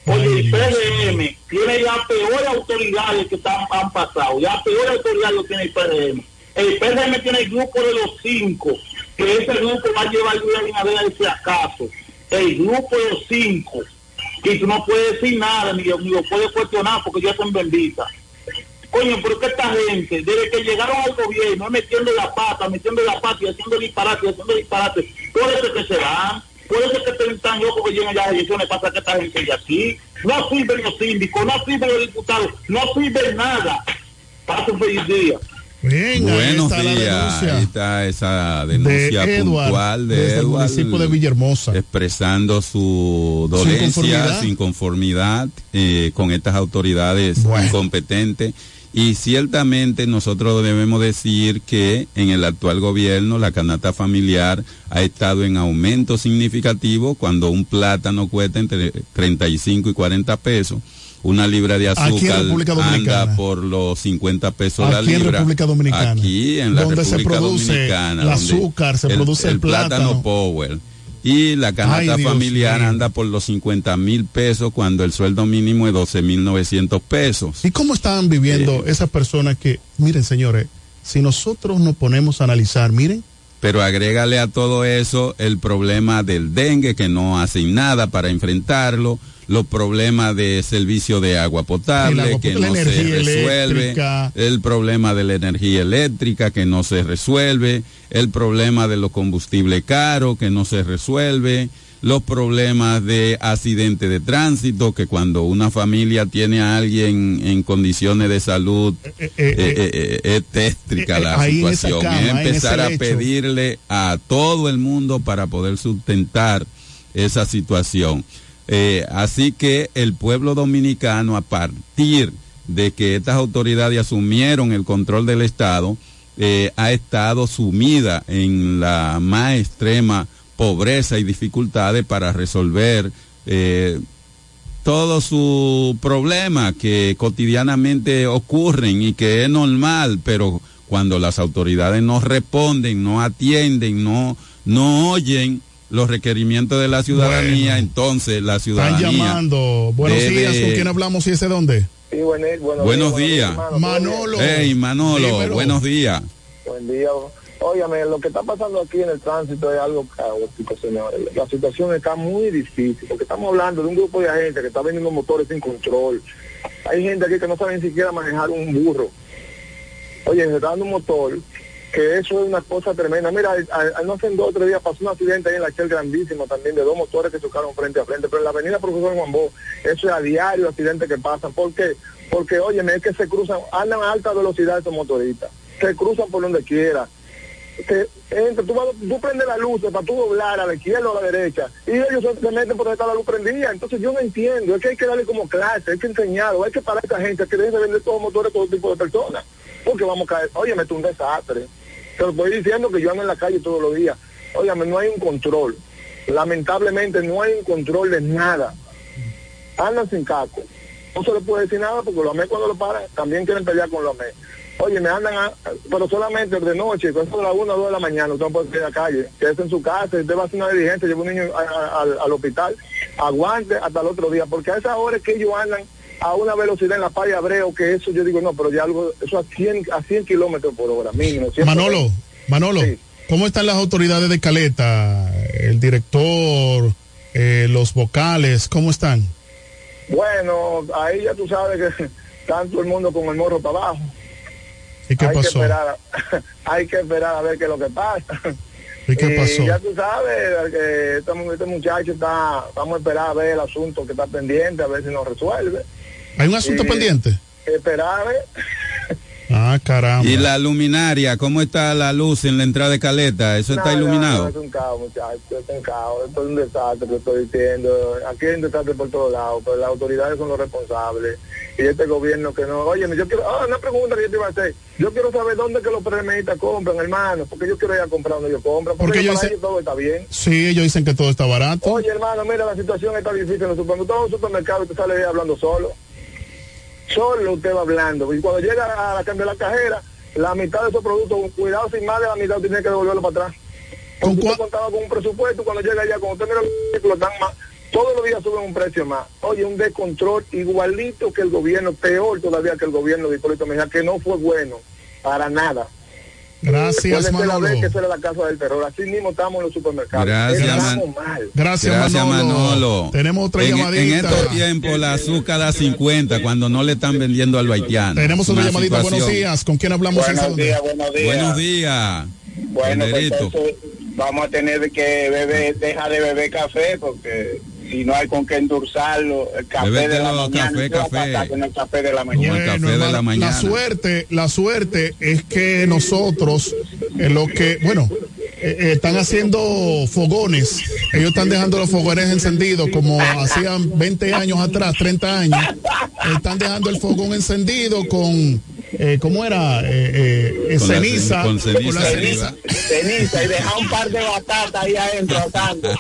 Oye, el PRM tiene ya peores autoridades que están, han pasado, ya peores autoridades lo tiene el PRM. El PRM tiene el grupo de los cinco, que ese grupo va a llevar a Luis Abinader si acaso. El grupo de cinco, que tú no puedes decir nada, ni, ni lo puedes cuestionar porque ya son benditas. Coño, pero que esta gente, desde que llegaron al gobierno, metiendo la pata, metiendo la pata y haciendo disparate, y haciendo disparate, por eso que se van, por eso que están tan locos que llegan las elecciones, pasa que esta gente de aquí, no sirven los síndicos, no sirven los diputados, no sirven nada. Pasa un feliz día. Ahí Buenos está la días. denuncia. Ahí está esa denuncia de Edward, puntual de desde el Edward, municipio de Villahermosa. expresando su dolencia, inconformidad. su inconformidad eh, con estas autoridades incompetentes. Y ciertamente nosotros debemos decir que en el actual gobierno la canasta familiar ha estado en aumento significativo cuando un plátano cuesta entre 35 y 40 pesos. Una libra de azúcar anda por los 50 pesos la Aquí en libra. República Dominicana. Aquí en la Donde se República produce Dominicana. el azúcar, se produce el plátano. Power. Y la canasta Dios familiar anda por los 50 mil pesos cuando el sueldo mínimo es 12 mil 900 pesos. ¿Y cómo están viviendo esas personas que, miren señores, si nosotros nos ponemos a analizar, miren, Pero agrégale a todo eso el problema del dengue que no hacen nada para enfrentarlo, los problemas de servicio de agua potable agua que no se resuelve, eléctrica. el problema de la energía eléctrica que no se resuelve, el problema de los combustibles caros que no se resuelve, los problemas de accidente de tránsito que cuando una familia tiene a alguien en condiciones de salud eh, eh, eh, es tétrica la situación, cama, es en empezar a pedirle a todo el mundo para poder sustentar esa situación. Así que el pueblo dominicano, a partir de que estas autoridades asumieron el control del Estado, ha estado sumida en la más extrema pobreza y dificultades para resolver eh, todos sus problemas que cotidianamente ocurren y que es normal, pero cuando las autoridades no responden, no atienden, no, no oyen los requerimientos de la ciudadanía, Bueno. entonces la Están ciudadanía llamando. Buenos debe- días, ¿con quién hablamos y ese dónde? Sí, buenos, días. Manolo. Hey, Manolo, Dímelo. buenos días. Buen día. Óigame, lo que está pasando aquí en el tránsito es algo caótico, señores. La situación está muy difícil, porque estamos hablando de un grupo de gente que está vendiendo motores sin control. Hay gente aquí que no sabe ni siquiera manejar un burro. Oye, se está dando un motor, que eso es una cosa tremenda. Mira, no hace dos o tres días pasó un accidente ahí en la Shell grandísimo también, de dos motores que chocaron frente a frente, pero en la avenida Profesor Juan Bo, eso es a diario accidentes que pasan. ¿Por qué? Porque, oye, es que se cruzan, andan a alta velocidad esos motoristas, se cruzan por donde quiera. Que entra, tú, vas- tú prendes la luz para tú doblar a la izquierda o a la derecha y ellos se, meten por donde está la luz prendida. Entonces yo no entiendo, es que hay que darle como clase, hay que enseñarlo, hay que parar a esta gente que dejen de vender todos los motores a todo tipo de personas. Porque vamos a caer, oye, me un desastre. Te lo estoy diciendo que yo ando en la calle todos los días. Óyame, no hay un control. Lamentablemente no hay un control de nada. Andan sin caco. No se le puede decir nada porque los AME cuando lo paran también quieren pelear con los AME. Oye, me andan, a- pero solamente de noche, con eso de las 1 o 2 de la mañana, usted no puede salir a la calle. Quédese en su casa, usted va a hacer una diligencia, lleva un niño a- a- al, al hospital, aguante hasta el otro día, porque a esa hora es que ellos andan a una velocidad en la playa Abreu, que eso yo digo, no, pero ya algo, eso a 100, a 100 kilómetros por hora, mínimo. 100 Manolo, Manolo, ¿cómo están las autoridades de Caleta? El director, eh, los vocales, ¿cómo están? Bueno, ahí ya tú sabes que [laughs] tanto el mundo con el morro para abajo. ¿Y qué hay pasó? Que esperar, [laughs] hay que esperar a ver qué es lo que pasa. ¿Y qué Y pasó? Ya tú sabes que este, este muchacho está, vamos a esperar a ver el asunto que está pendiente, a ver si nos resuelve. ¿Hay un asunto Y pendiente? Esperar a ver. Ah, caramba. Y la luminaria, ¿cómo está la luz en la entrada de Caleta? ¿Eso está No, no, iluminado? no, es un caos, muchachos, es un caos. Esto es un desastre, te estoy diciendo. Aquí hay un desastre por todos lados, pero las autoridades son los responsables. Y este gobierno que no... Oye, yo quiero... Ah, una pregunta que yo te iba a hacer. Yo quiero saber dónde que los PRMistas compran, hermano, porque yo quiero ir a comprar donde ellos compran. Porque, Porque ellos para dicen- ellos todo está bien. Sí, ellos dicen que todo está barato. Oye, hermano, mira, la situación está difícil en los supermercados. Todo un supermercado y te sale ahí hablando solo. Solo usted va hablando. Y cuando llega a la cambia de la cajera, la mitad de esos productos, cuidado sin más de la mitad, tiene que devolverlo para atrás. Porque usted contaba con un presupuesto, cuando llega allá, cuando usted mira los vehículos, dan más. Todos los días suben un precio más. Oye, un descontrol igualito que el gobierno, peor todavía que el gobierno de Hipólito Mejía, que no fue bueno para nada. Gracias, Puede ser la Manolo. vez que esa era la casa del terror. Así mismo estamos en los supermercados. Gracias, Estamos Man- mal. Gracias, Manolo. Tenemos otra en, llamadita. En estos tiempos la azúcar da 50 cuando no le están vendiendo al haitiano. Tenemos otra Una llamadita. Buenos días. ¿Con quién hablamos? Buenos ¿En ese días, buenos días. Buenos días. Bueno, pues entonces vamos a tener que beber, deja de beber café porque si no hay con qué endulzarlo, el café de la mañana, café, ¿qué va a café. pasar con el café de la mañana? Bueno, La suerte, la suerte es que nosotros, en lo que, bueno, eh, eh, están haciendo fogones. Ellos están dejando los fogones encendidos como hacían 20 años atrás, 30 años. Están dejando el fogón encendido con, eh, ¿cómo era? Eh, eh, Con ceniza. cen- con ceniza con la arriba. ceniza. Ceniza y deja un par de batatas ahí adentro asando.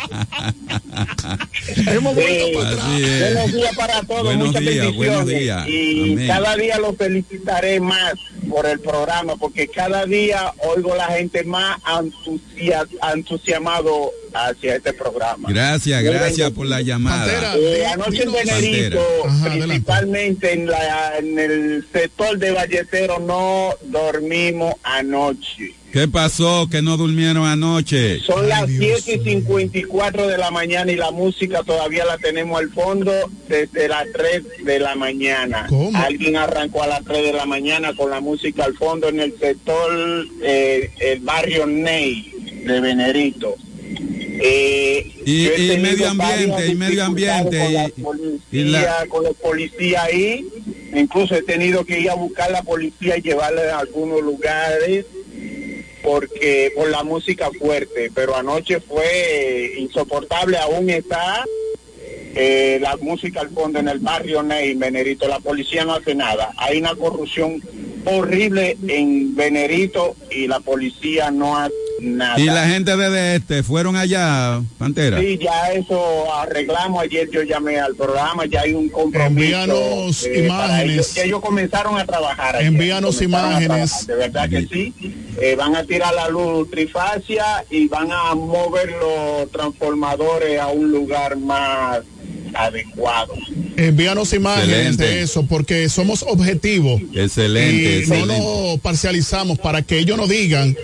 Hemos vuelto para atrás. Buenos días para todos, Buenos muchas días, bendiciones. buenos días. Y Amén. cada día los felicitaré más por el programa, porque cada día oigo la gente más entusia- entusiasmado hacia este programa. Gracias, gracias por la llamada. Eh, anoche en Venerito, Pantera. principalmente en, la, en el sector de Vallecero, no dormimos anoche. ¿Qué pasó? Que no durmieron anoche. Son las 7 y 54 de la mañana y la música todavía la tenemos al fondo desde las 3 de la mañana. Alguien arrancó a las 3 de la mañana con la música al fondo en el sector, eh, el barrio Ney de Venerito. Eh, Y- medio ambiente, y medio ambiente, y- la y policía, la- con los policías ahí. Incluso he tenido que ir a buscar la policía y llevarle a algunos lugares porque por la música fuerte, pero anoche fue insoportable, aún está eh, la música al fondo en el barrio Ney, en Venerito, la policía no hace nada. Hay una corrupción horrible en Venerito y la policía no hace nada. Y la gente de este fueron allá, Pantera. Sí, ya eso arreglamos. Ayer yo llamé al programa, ya hay un compromiso. Envíanos eh, imágenes. ellos. ellos comenzaron a trabajar. ayer, Envíanos imágenes. trabajar, De verdad que sí. Eh, van a tirar la luz trifacia y van a mover los transformadores a un lugar más adecuado. Envíanos imágenes Excelente. de eso, porque somos objetivos. Excelente, y excelente. no nos parcializamos para que ellos no digan,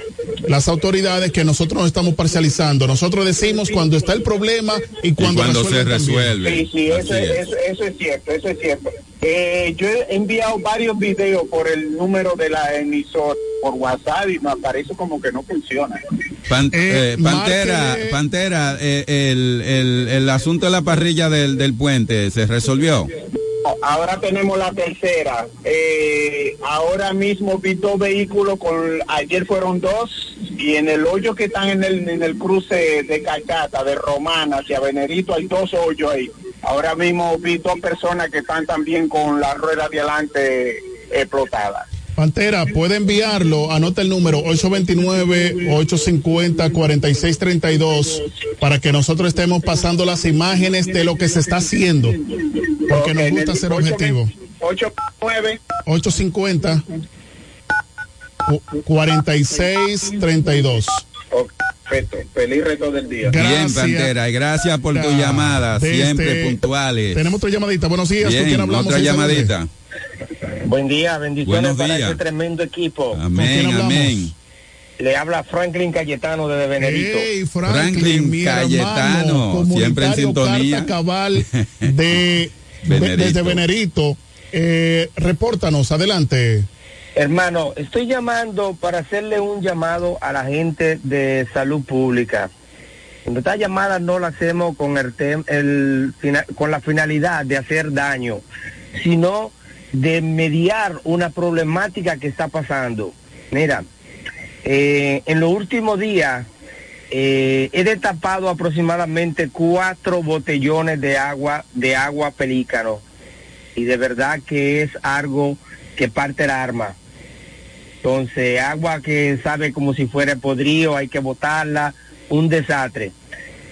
las autoridades, que nosotros nos estamos parcializando. Nosotros decimos cuando está el problema y cuando, cuando se resuelven también. Sí, sí, eso, Así es. eso- eso es cierto, eso es cierto. Eh, yo he enviado varios videos por el número de la emisora por WhatsApp y me aparece como que no funciona. Pan- eh, Pantera, márquele- Pantera, eh, el, el, el asunto de la parrilla del, del puente se resolvió. Ahora tenemos la tercera. Eh, ahora mismo vi dos vehículos, con, ayer fueron dos, y en el hoyo que están en el, en el cruce de Calcata, de Romana hacia Venerito, hay dos hoyos ahí. Ahora mismo vi dos personas que están también con la rueda de adelante explotada. Pantera, puede enviarlo, anota el número 829-850-4632 para que nosotros estemos pasando las imágenes de lo que se está haciendo, porque nos gusta ser objetivo. 89 850 cu- 4632. Perfecto. Feliz resto del día. Bien, Pantera, y gracias por tu llamada, Desde- siempre puntuales. Tenemos otra llamadita. Buenos días, ¿con Bien, quién hablamos? otra llamadita. Buen día, bendiciones Buenos para días. este tremendo equipo. Amén, amén. Le habla Franklin Cayetano desde Benedito. Hey, Franklin, Franklin mi Cayetano, hermano, siempre en sintonía. Carta Cabal [laughs] de, de- Venerito. desde Venerito. Eh, repórtanos, adelante. Hermano, estoy llamando para hacerle un llamado a la gente de salud pública. Esta llamada no la hacemos con el, con la finalidad de hacer daño, sino de mediar una problemática que está pasando. Mira, eh, en los últimos días eh, he destapado aproximadamente cuatro botellones de agua de agua pelícano y de verdad que es algo que parte el arma. Entonces, agua que sabe como si fuera podrido, hay que botarla, un desastre.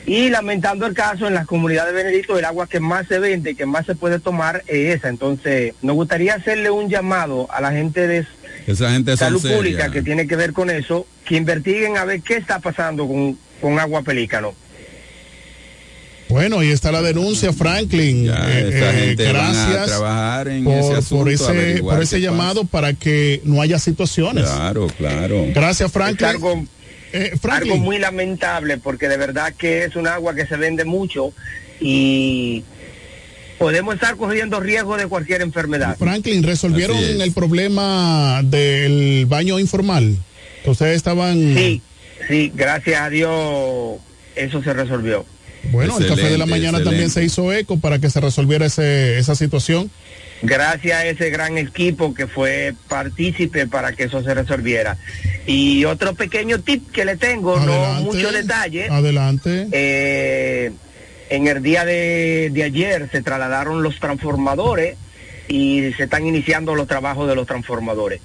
Y lamentando el caso, en las comunidades de Benedito, el agua que más se vende, que más se puede tomar es esa. Entonces, nos gustaría hacerle un llamado a la gente de Esa gente son salud pública que tiene que ver con eso, que investiguen a ver qué está pasando con, con agua pelícano. Bueno, ahí está la denuncia, Franklin. Eh, esta eh, gente van a gracias trabajar en por, ese asunto, por ese, averiguar por ese qué llamado para que no haya situaciones. Claro, claro. Gracias, Franklin. Es algo, Eh, Franklin. algo muy lamentable porque de verdad que es un agua que se vende mucho y podemos estar corriendo riesgo de cualquier enfermedad. Franklin, ¿resolvieron el problema del baño informal? Que ustedes estaban... Sí, sí, gracias a Dios eso se resolvió. Bueno, el café de la Excelente, mañana también se hizo eco para que se resolviera ese, esa situación. Gracias a ese gran equipo que fue partícipe para que eso se resolviera. Y otro pequeño tip que le tengo, no mucho detalle. Adelante. Eh, en el día de, de ayer se trasladaron los transformadores y se están iniciando los trabajos de los transformadores.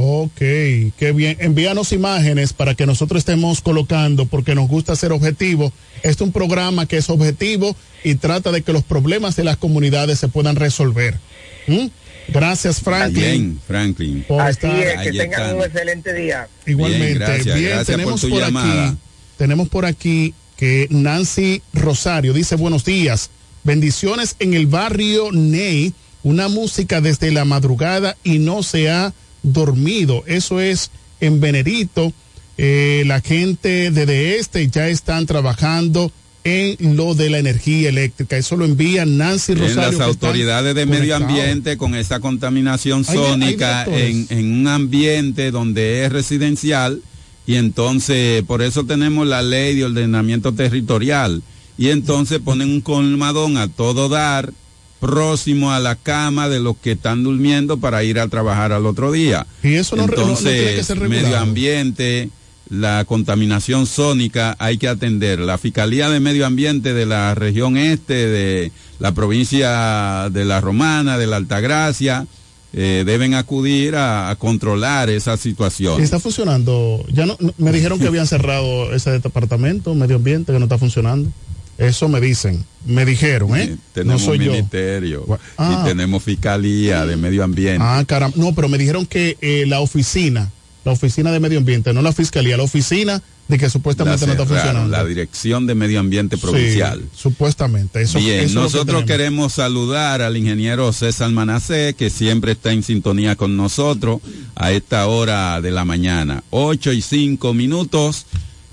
Ok, qué bien. Envíanos imágenes para que nosotros estemos colocando, porque nos gusta ser objetivo. Este es un programa que es objetivo y trata de que los problemas de las comunidades se puedan resolver. ¿Mm? Gracias, Franklin. Bien, Franklin. Por Así estar- es, que tengan están. un excelente día. Igualmente. Bien, gracias, gracias tenemos por tu por llamada. aquí, tenemos por aquí que Nancy Rosario dice buenos días, bendiciones en el barrio Ney, una música desde la madrugada y no se ha dormido. Eso es en Venerito. Eh, la gente desde este ya están trabajando en lo de la energía eléctrica. Eso lo envía Nancy En Rosario. las que están autoridades de medio ambiente con esa contaminación Hay- hay sónica en, en un ambiente donde es residencial y entonces por eso tenemos la ley de ordenamiento territorial y entonces ponen un colmadón a todo dar próximo a la cama de los que están durmiendo para ir a trabajar al otro día. Y eso no- no- no entonces tiene que ser regulado. medio ambiente la contaminación sónica hay que atender. La Fiscalía de Medio Ambiente de la región este, de la provincia de La Romana, de la Altagracia, eh, deben acudir a, a controlar esa situación. Está funcionando. Ya no, no- me dijeron que habían cerrado ese departamento, medio ambiente, que no está funcionando. Eso me dicen. Me dijeron, ¿eh? Tenemos no soy yo. ministerio Ah. y tenemos Fiscalía de Medio Ambiente. Ah, caramba. No, pero me dijeron que eh, la oficina, la oficina de medio ambiente, no la fiscalía, la oficina de que supuestamente no está funcionando. la Dirección de Medio Ambiente Provincial. Sí, supuestamente. Eso, Bien, eso que nosotros queremos saludar al ingeniero César Manacé, que siempre está en sintonía con nosotros a esta hora de la mañana. 8 y 5 minutos.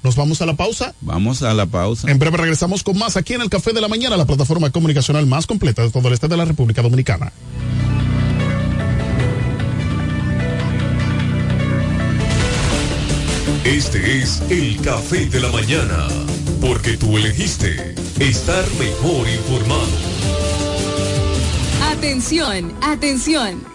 Nos vamos a la pausa. Vamos a la pausa. En breve regresamos con más aquí en el Café de la Mañana, la plataforma comunicacional más completa de todo el este de la República Dominicana. Este es el café de la mañana, porque tú elegiste estar mejor informado. Atención, atención.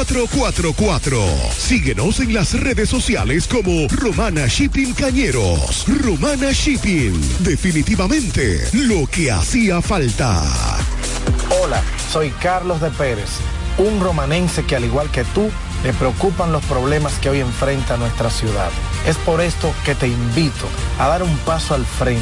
849-454-4444. Síguenos en las redes sociales como Romana Shipping Cañeros. Romana Shipping. Definitivamente lo que hacía falta. Hola, soy Carlos de Pérez, un romanense que al igual que tú, le preocupan los problemas que hoy enfrenta nuestra ciudad. Es por esto que te invito a dar un paso al frente.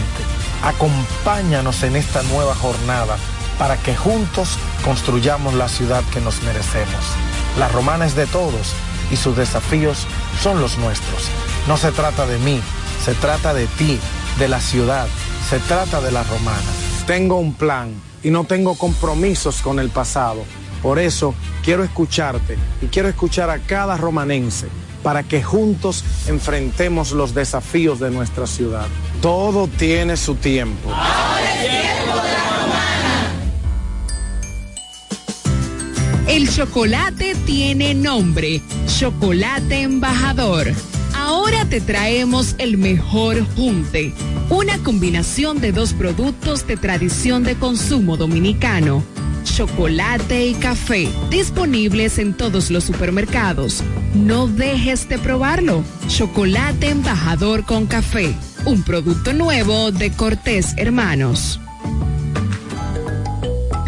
Acompáñanos en esta nueva jornada para que juntos construyamos la ciudad que nos merecemos. La romana es de todos y sus desafíos son los nuestros. No se trata de mí, se trata de ti, de la ciudad, se trata de la romana. Tengo un plan y no tengo compromisos con el pasado. Por eso quiero escucharte y quiero escuchar a cada romanense para que juntos enfrentemos los desafíos de nuestra ciudad. Todo tiene su tiempo. El chocolate tiene nombre, Chocolate Embajador. Ahora te traemos el mejor junte, una combinación de dos productos de tradición de consumo dominicano, chocolate y café, disponibles en todos los supermercados. No dejes de probarlo. Chocolate Embajador con café, un producto nuevo de Cortés Hermanos.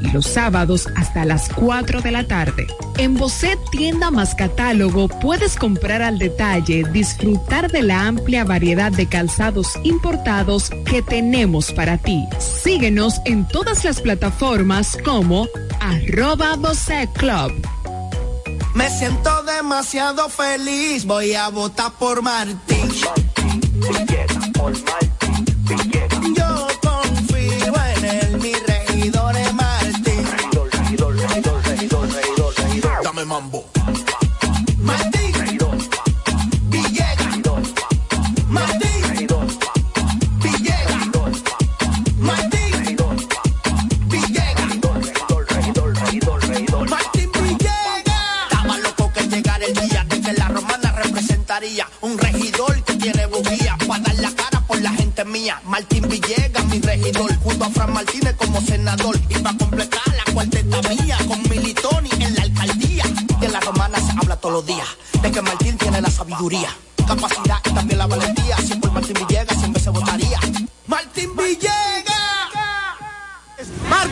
Y los sábados hasta las 4 de la tarde. En Bocet Tienda más Catálogo puedes comprar al detalle, disfrutar de la amplia variedad de calzados importados que tenemos para ti. Síguenos en todas las plataformas como arroba Bocet Club. Me siento demasiado feliz, voy a votar por Martín. Yo representaría un regidor que tiene bujía para dar la cara por la gente mía. Martín Villegas, mi regidor, junto a Fran Martínez como senador. Y para completar todos los días, de que Martín tiene la sabiduría, capacidad y también la valentía. Si por Martín Villegas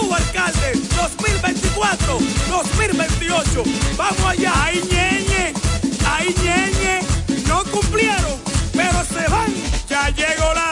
Tu alcalde, 2024, 2028. Vamos allá, ay ñeñe, ay ñeñe, no cumplieron, pero se van. Ya llegó la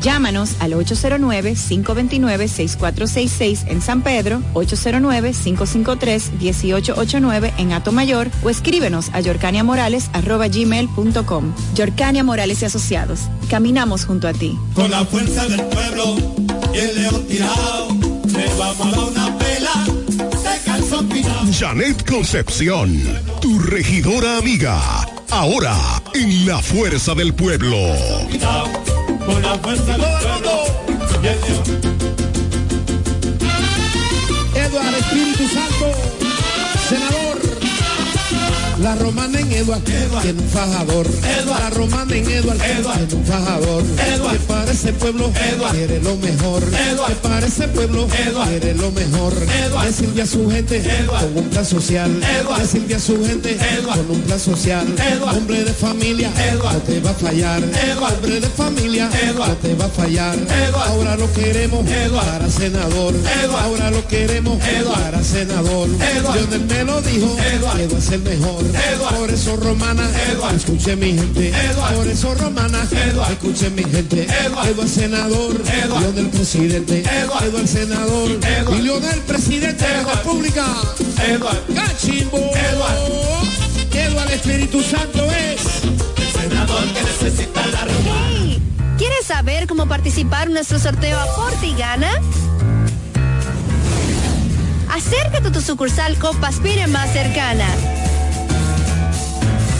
Llámanos al 809-529-6466 en San Pedro, 809-553-1889 en Atomayor o escríbenos a yorcaniamorales.gmail.com. Yorcania Morales y Asociados. Caminamos junto a ti. Con la fuerza del pueblo y el león tirado, le vamos a dar una pela de calzón pinado. Janet Concepción, tu regidora amiga. Ahora, en la fuerza del pueblo. Con la fuerza del pueblo. Eduardo Espíritu Santo, senador. La romana Eduard tiene un fajador. La romana en Eduard tiene un fajador. Que para ese pueblo quiere lo mejor. Que para ese pueblo quiere lo mejor. Le sirve a su gente con un plan social. Le sirve a su gente con un plan social. Hombre de familia no te va a fallar. Hombre de familia no te va a fallar. Ahora lo queremos para senador. Ahora lo queremos para senador. Lionel me lo dijo. Eduard es el mejor. Por eso romana, escuche mi gente. Por eso romana, escuche mi gente. Eduard senador, Lionel presidente. Eduard senador, y Lionel presidente de la República. Cachimbo. Eduard Espíritu Santo es el senador que necesita la romana. ¿Quieres saber cómo participar en nuestro sorteo Aporte y Gana? Acércate a tu sucursal Copaspire más cercana.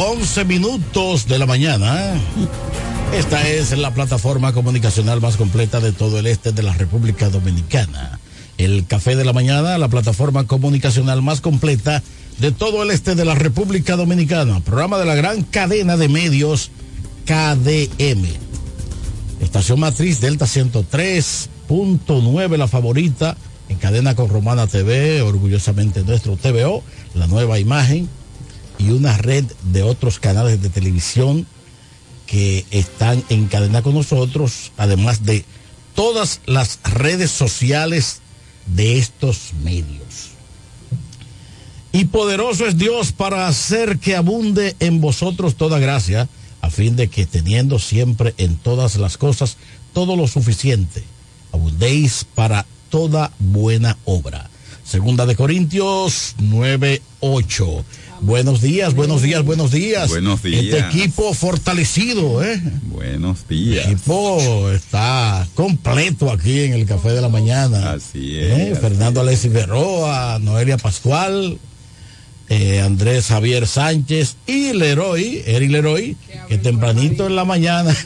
Ocho, once minutos de la mañana. Esta es la plataforma comunicacional más completa de todo el este de la República Dominicana. El Café de la Mañana, la plataforma comunicacional más completa de todo el este de la República Dominicana. Programa de la gran cadena de medios KDM. Estación matriz Delta 103.9, la favorita, en cadena con Romana TV, orgullosamente nuestro TVO, la nueva imagen y una red de otros canales de televisión que están en cadena con nosotros, además de todas las redes sociales de estos medios. Y poderoso es Dios para hacer que abunde en vosotros toda gracia, a fin de que teniendo siempre en todas las cosas todo lo suficiente, abundéis para toda buena obra. Segunda de Corintios 9:8. Buenos días, buenos días, buenos días. Buenos días. Este equipo fortalecido, ¿eh? Buenos días. El equipo está completo aquí en el Café de la Mañana. Así ¿Eh? es. Fernando Alessi Berroa, Noelia Pascual, eh, Andrés Javier Sánchez y Leroy, Eri Leroy, que tempranito en la mañana.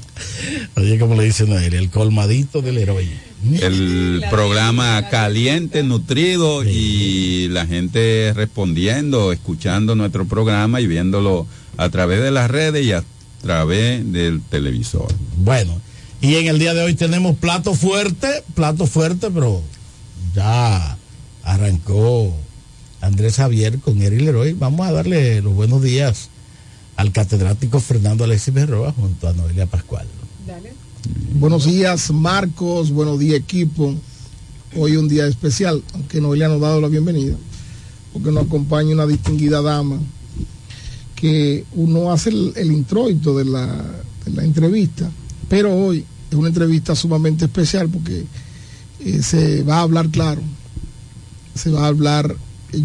[laughs] Oye, como le dice Noelia, el colmadito del Leroy. El programa caliente, nutrido y la gente respondiendo, escuchando nuestro programa y viéndolo a través de las redes y a través del televisor. Bueno, y en el día de hoy tenemos plato fuerte, plato fuerte, pero ya arrancó Andrés Javier con Eri Leroy. Vamos a darle los buenos días al catedrático Fernando Alexis Berroa junto a Noelia Pascual. Buenos días, Marcos. Buenos días, equipo. Hoy un día especial, aunque Noelia nos ha dado la bienvenida, porque nos acompaña una distinguida dama que uno hace el, introito de la, entrevista, pero hoy es una entrevista sumamente especial porque eh, se va a hablar claro, se va a hablar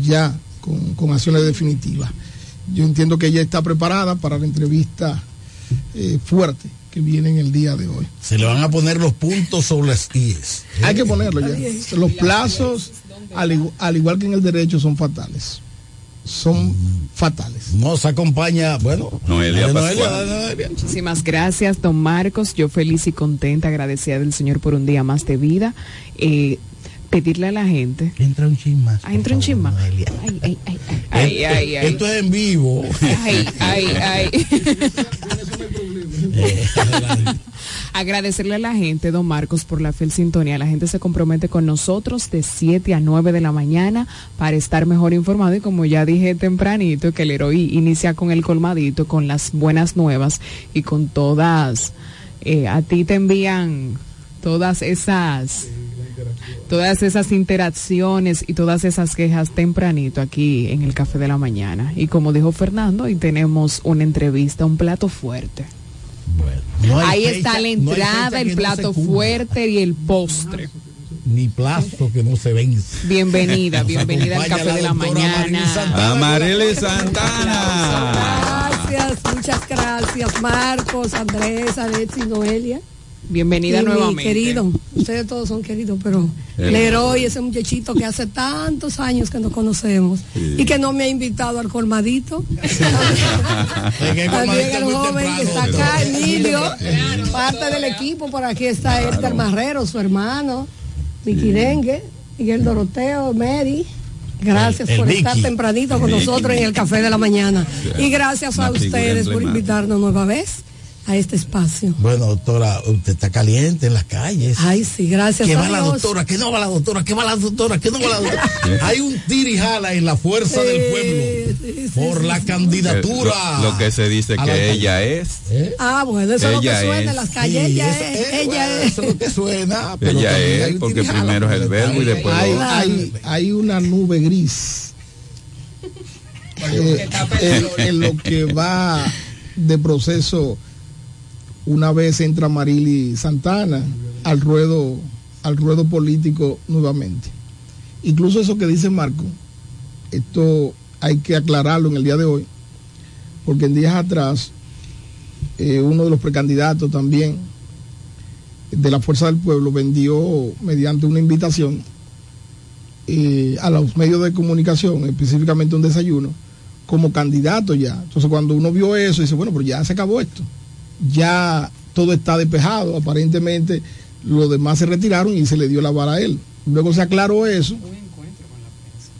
ya con, con acciones definitivas. Yo entiendo que ella está preparada para la entrevista eh, fuerte que viene en el día de hoy. Se le van a poner los puntos sobre las IES. Hay que ponerlo ya. Los plazos, al, igu- al igual que en el derecho, son fatales. Son fatales. Nos acompaña, bueno, Pascual. Noelia. Muchísimas gracias, don Marcos. Yo feliz y contenta, agradecida del Señor por un día más de vida. Eh, pedirle a la gente. Entra un chin más. Ah, entra un chin más. Ay, ay, ay, ay, ay, ay, ay. Esto es en vivo. Ay, ay, ay. [laughs] Agradecerle a la gente, don Marcos, por la fiel sintonía. La gente se compromete con nosotros de 7 a 9 de la mañana para estar mejor informado. Y como ya dije tempranito, que el héroe inicia con el colmadito, con las buenas nuevas y con todas. eh, a ti te envían todas esas todas esas interacciones y todas esas quejas tempranito aquí en el café de la mañana. Y como dijo Fernando, hoy tenemos una entrevista, un plato fuerte. No Ahí fecha- está la entrada, el no plato fuerte y el postre. ni plazo que no se vence. Bienvenida, [laughs] bienvenida al Café de la Mañana. Santana. Amarili Santana. Gracias, muchas gracias, Marcos, Andrés, Alexis, Noelia. Bienvenida Y mi nuevamente. querido, ustedes todos son queridos, pero Eh. Leroy, ese muchachito que hace tantos años que nos conocemos y que no me ha invitado al colmadito. [laughs] [laughs] También el joven que está acá, Emilio, [laughs] parte del equipo, por aquí está Edgar Marrero, su hermano, Vicky Dengue, Miguel Doroteo, Mary. Gracias El- el por estar tempranito con Vicky. nosotros en el café de la mañana. Y gracias a Una ustedes por invitarnos nueva vez a este espacio. Bueno, doctora, usted está caliente en las calles. Ay, sí, gracias Que va la doctora, que no va la doctora, que va la doctora, que no va la doctora. [laughs] Hay un tira y jala en la fuerza del pueblo por la candidatura. Eh, Lo, lo que se dice la que calle. ella es. Ah, bueno, eso es lo que suena es. en las calles. Sí, ella eso es, es, ella bueno, es. eso es lo que suena. pero Ella también hay es, un porque primero es el verbo y después hay, lo hay, hay una nube gris eh, en, en lo que va de proceso una vez entra Marili Santana al ruedo al ruedo político nuevamente incluso eso que dice Marco esto hay que aclararlo en el día de hoy porque en días atrás eh, uno de los precandidatos también de la Fuerza del Pueblo vendió mediante una invitación eh, a los medios de comunicación, específicamente un desayuno, como candidato ya. Entonces cuando uno vio eso, dice, bueno, pero ya se acabó esto. Ya todo está despejado, aparentemente los demás se retiraron y se le dio la vara a él. Luego se aclaró eso.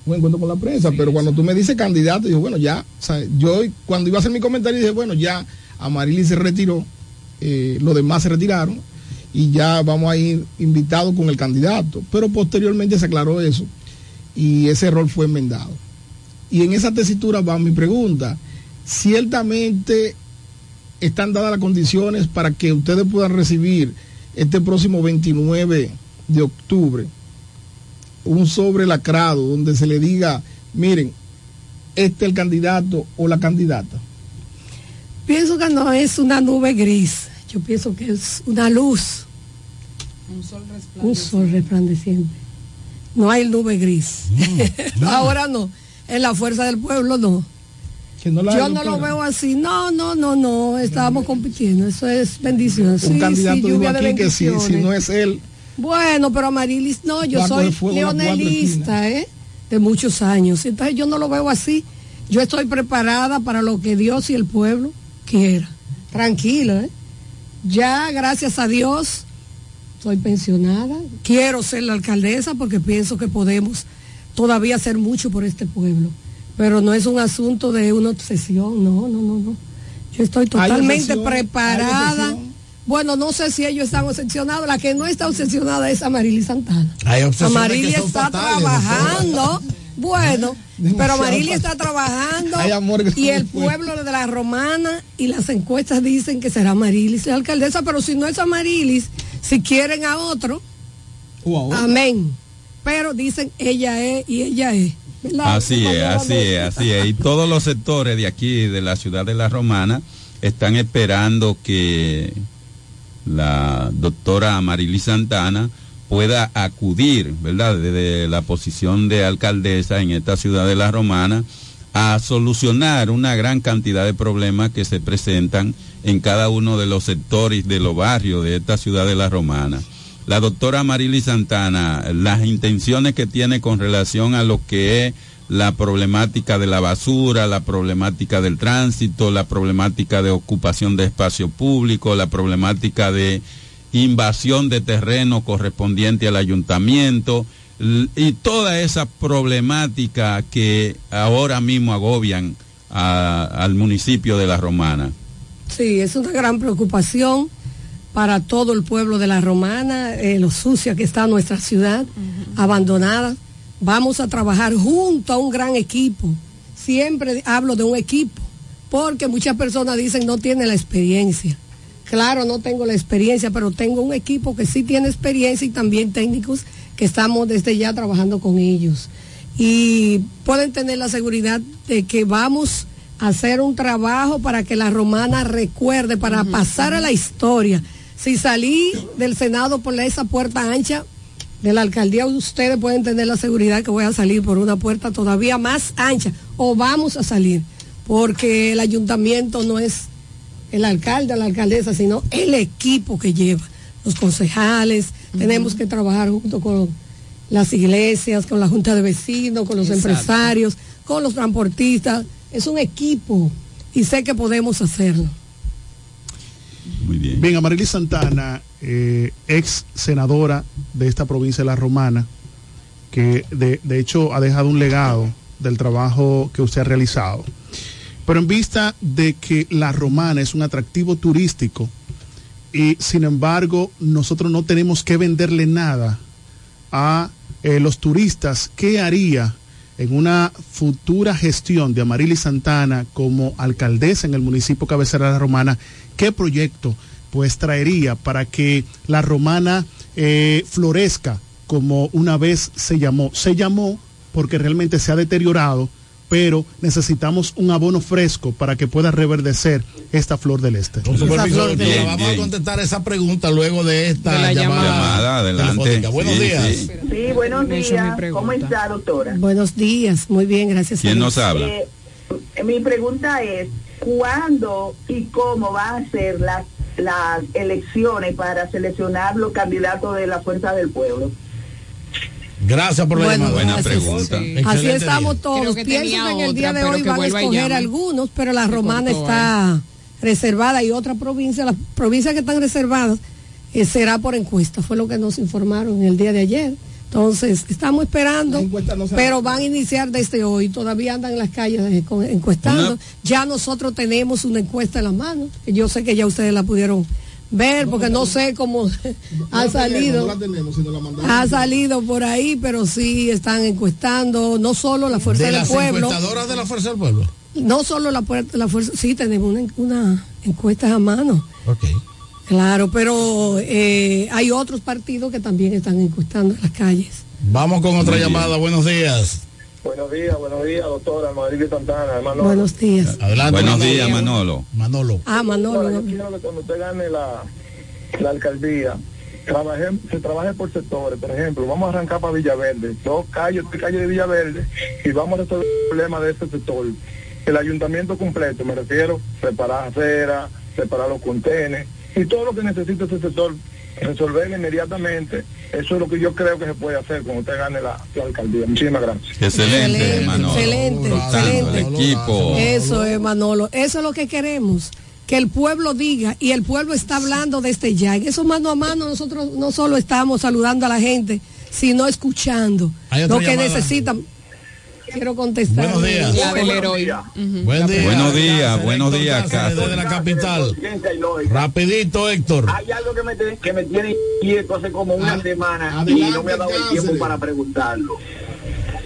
Un encuentro con la prensa, pero cuando tú me dices candidato, digo, bueno, ya, o sea, yo cuando iba a hacer mi comentario dije, bueno, ya Amarili se retiró, eh, los demás se retiraron y ya vamos a ir invitados con el candidato. Pero posteriormente se aclaró eso y ese error fue enmendado. Y en esa tesitura va mi pregunta. Ciertamente están dadas las condiciones para que ustedes puedan recibir este próximo 29 de octubre un sobre lacrado donde se le diga, miren, este es el candidato o la candidata. Pienso que no es una nube gris, yo pienso que es una luz, Un sol un sol resplandeciente. No hay nube gris. [laughs] Ahora no, en la fuerza del pueblo no. Que no la Yo no lo veo así. No, no, no, no. Estábamos compitiendo. Eso es bendición. Un Sí, candidato sí, dijo aquí que si, si bendiciones. no es él, Bueno, pero Amarilis, no, yo soy leonelista, ¿eh? De muchos años. Entonces yo no lo veo así. Yo estoy preparada para lo que Dios y el pueblo quiera. Tranquila, ¿eh? Ya, gracias a Dios, soy pensionada. Quiero ser la alcaldesa porque pienso que podemos todavía hacer mucho por este pueblo. Pero no es un asunto de una obsesión, no, no, no, no. Yo estoy totalmente obsesión, preparada. Bueno, no sé si ellos están obsesionados. La que no está obsesionada es Amarili Santana. Amarili está fatales, trabajando. Bueno, [laughs] pero Amarili está trabajando y el pueblo de la romana y las encuestas dicen que será Amarilis la alcaldesa, pero si no es Amarilis, si quieren a otro, amén. Pero dicen ella es y ella es. Así es, así es, así es. Y todos los sectores de aquí, de la ciudad de La Romana, están esperando que la doctora Amarili Santana pueda acudir, ¿verdad?, desde la posición de alcaldesa en esta ciudad de La Romana a solucionar una gran cantidad de problemas que se presentan en cada uno de los sectores de los barrios de esta ciudad de La Romana. La doctora Marily Santana, las intenciones que tiene con relación a lo que es la problemática de la basura, la problemática del tránsito, la problemática de ocupación de espacio público, la problemática de invasión de terreno correspondiente al ayuntamiento y toda esa problemática que ahora mismo agobian al municipio de La Romana. Sí, es una gran preocupación para todo el pueblo de la Romana, eh, lo sucia que está nuestra ciudad, abandonada. Vamos a trabajar junto a un gran equipo. Siempre hablo de un equipo, porque muchas personas dicen no tiene la experiencia. Claro, no tengo la experiencia, pero tengo un equipo que sí tiene experiencia y también técnicos que estamos desde ya trabajando con ellos. Y pueden tener la seguridad de que vamos a hacer un trabajo para que la romana recuerde, para pasar a la historia. Si salí del Senado por esa puerta ancha, de la alcaldía, ustedes pueden tener la seguridad que voy a salir por una puerta todavía más ancha o vamos a salir, porque el ayuntamiento no es el alcalde, la alcaldesa, sino el equipo que lleva, los concejales, tenemos que trabajar junto con las iglesias, con la junta de vecinos, con los Exacto. empresarios, con los transportistas, es un equipo y sé que podemos hacerlo. Bien. Bien, Amarilis Santana, eh, ex senadora de esta provincia de La Romana, que de, hecho ha dejado un legado del trabajo que usted ha realizado. Pero en vista de que La Romana es un atractivo turístico y sin embargo nosotros no tenemos que venderle nada a eh, los turistas, ¿qué haría en una futura gestión de Amarilis Santana como alcaldesa en el municipio cabecera de La Romana? ¿Qué proyecto pues traería para que La Romana eh, florezca como una vez se llamó? Se llamó porque realmente se ha deteriorado, pero necesitamos un abono fresco para que pueda reverdecer esta flor del este. Con Bien, vamos a contestar esa pregunta luego de esta De la llamada. Llamada, adelante. Buenos Sí, días. sí. Sí, buenos días. ¿Cómo está, doctora? Buenos días, muy bien, gracias. a ¿Quién Dios. nos habla? Eh, mi pregunta es, ¿cuándo y cómo van a ser las, las elecciones para seleccionar los candidatos de la Fuerza del Pueblo? Gracias por la Bueno, llamada. Buena pregunta. Sí. Así estamos día. todos. Pienso en el día otra, de hoy van a escoger algunos, pero la romana está reservada y otra provincia, las provincias que están reservadas, eh, será por encuesta, fue lo que nos informaron el día de ayer. Entonces, estamos esperando, Las no pero van a iniciar desde hoy. Todavía andan en las calles eh, encuestando. Una- Ya nosotros tenemos una encuesta en la mano, que yo sé que ya ustedes la pudieron ver, porque no sé cómo [laughs] ha No la tenemos, salido. No la tenemos, sino la mandamos. Ha salido por ahí, pero sí están encuestando, no solo la Fuerza De del las Pueblo, encuestadoras de la Fuerza del Pueblo. no solo la, la Fuerza, sí tenemos una, una encuesta a mano, Ok. Claro, pero eh, hay otros partidos que también están encuestando en las calles. Vamos con otra llamada. Buenos días. Buenos días, buenos días, doctora Madrid Santana, hermano. Buenos días. Adelante. Buenos Manolo. días, Manolo. Manolo. Ah, Manolo. Doctora, yo quiero que cuando usted gane la, la alcaldía, trabaje, se trabaje por sectores. Por ejemplo, vamos a arrancar para Villaverde, dos calles, tres calles de Villaverde, y vamos a resolver el problema de ese sector. El ayuntamiento completo, me refiero, reparar aceras, reparar los contenes, y todo lo que necesita ese sector, resolverlo inmediatamente. Eso es lo que yo creo que se puede hacer cuando usted gane la, la alcaldía. Muchísimas gracias. Excelente, Excelente, Manolo. excelente, Disfrutando excelente. El equipo. Eso es, Manolo, eso es lo que queremos. Que el pueblo diga, y el pueblo está hablando desde ya. En eso mano a mano nosotros no solo estamos saludando a la gente, sino escuchando lo que llamada. necesitan. Quiero contestar. Buenos días. La del héroe. Buen día. Buenos días, buenos días. Desde la capital. Y. Rapidito, Héctor. Hay algo que me, que me tiene inquieto hace como una Ad- semana y no me ha dado el tiempo para preguntarlo.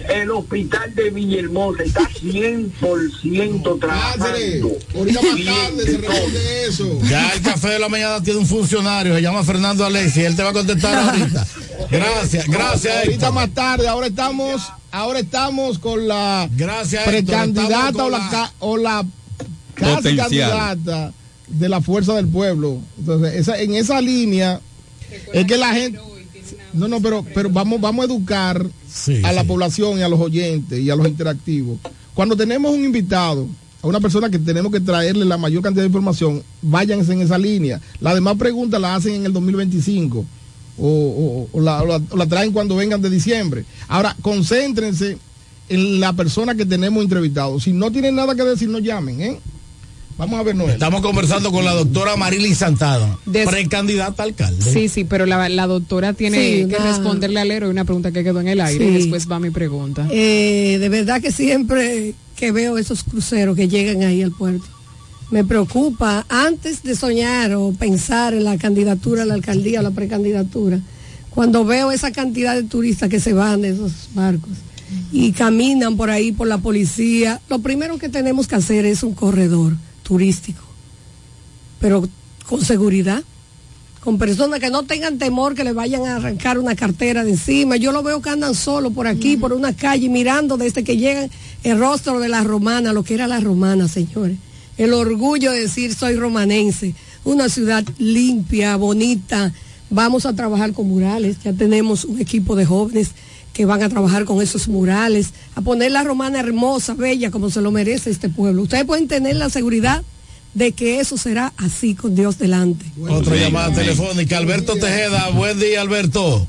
El hospital de Villahermosa está 100% trabajando. Ahorita más Bien, tarde se responde eso. Ya el café de la mañana tiene un funcionario, se llama Fernando Alexi, él te va a contestar ahorita. Gracias, gracias, Ahorita Héctor. más tarde, ahora estamos, ahora estamos con la Gracias, precandidata o la, o la casi candidata de la fuerza del pueblo. Entonces, esa, en esa línea es que la gente no, no, pero, pero vamos, vamos a educar Sí, a la sí. población y a los oyentes y a los interactivos. Cuando tenemos un invitado, a una persona que tenemos que traerle la mayor cantidad de información, váyanse en esa línea. Las demás preguntas las hacen en el 2025 o, o- o la, o la- o la traen cuando vengan de diciembre. Ahora, concéntrense en la persona que tenemos entrevistado. Si no tienen nada que decir, no llamen, ¿eh? Vamos a ver, Noel. Estamos conversando con la doctora Marily Santana, Des- precandidata a alcalde. Sí, sí, pero la, la doctora tiene Sí, que responderle al héroe una pregunta que quedó en el aire y Sí. después va mi pregunta. Eh, de verdad que siempre que veo esos cruceros que llegan ahí al puerto, me preocupa antes de soñar o pensar en la candidatura a la alcaldía o la precandidatura, cuando veo esa cantidad de turistas que se van de esos barcos y caminan por ahí por la policía, lo primero que tenemos que hacer es un corredor turístico, pero con seguridad con personas que no tengan temor que le vayan a arrancar una cartera de encima. Yo lo veo que andan solos por aquí, por una calle, mirando desde que llegan el rostro de la romana, lo que era la romana, señores. El orgullo de decir soy romanense, una ciudad limpia, bonita, Vamos a trabajar con murales, ya tenemos un equipo de jóvenes que van a trabajar con esos murales, a poner la romana hermosa, bella, como se lo merece este pueblo. Ustedes pueden tener la seguridad de que eso será así con Dios delante. Otra llamada telefónica. Alberto Tejeda. Buen día, Alberto.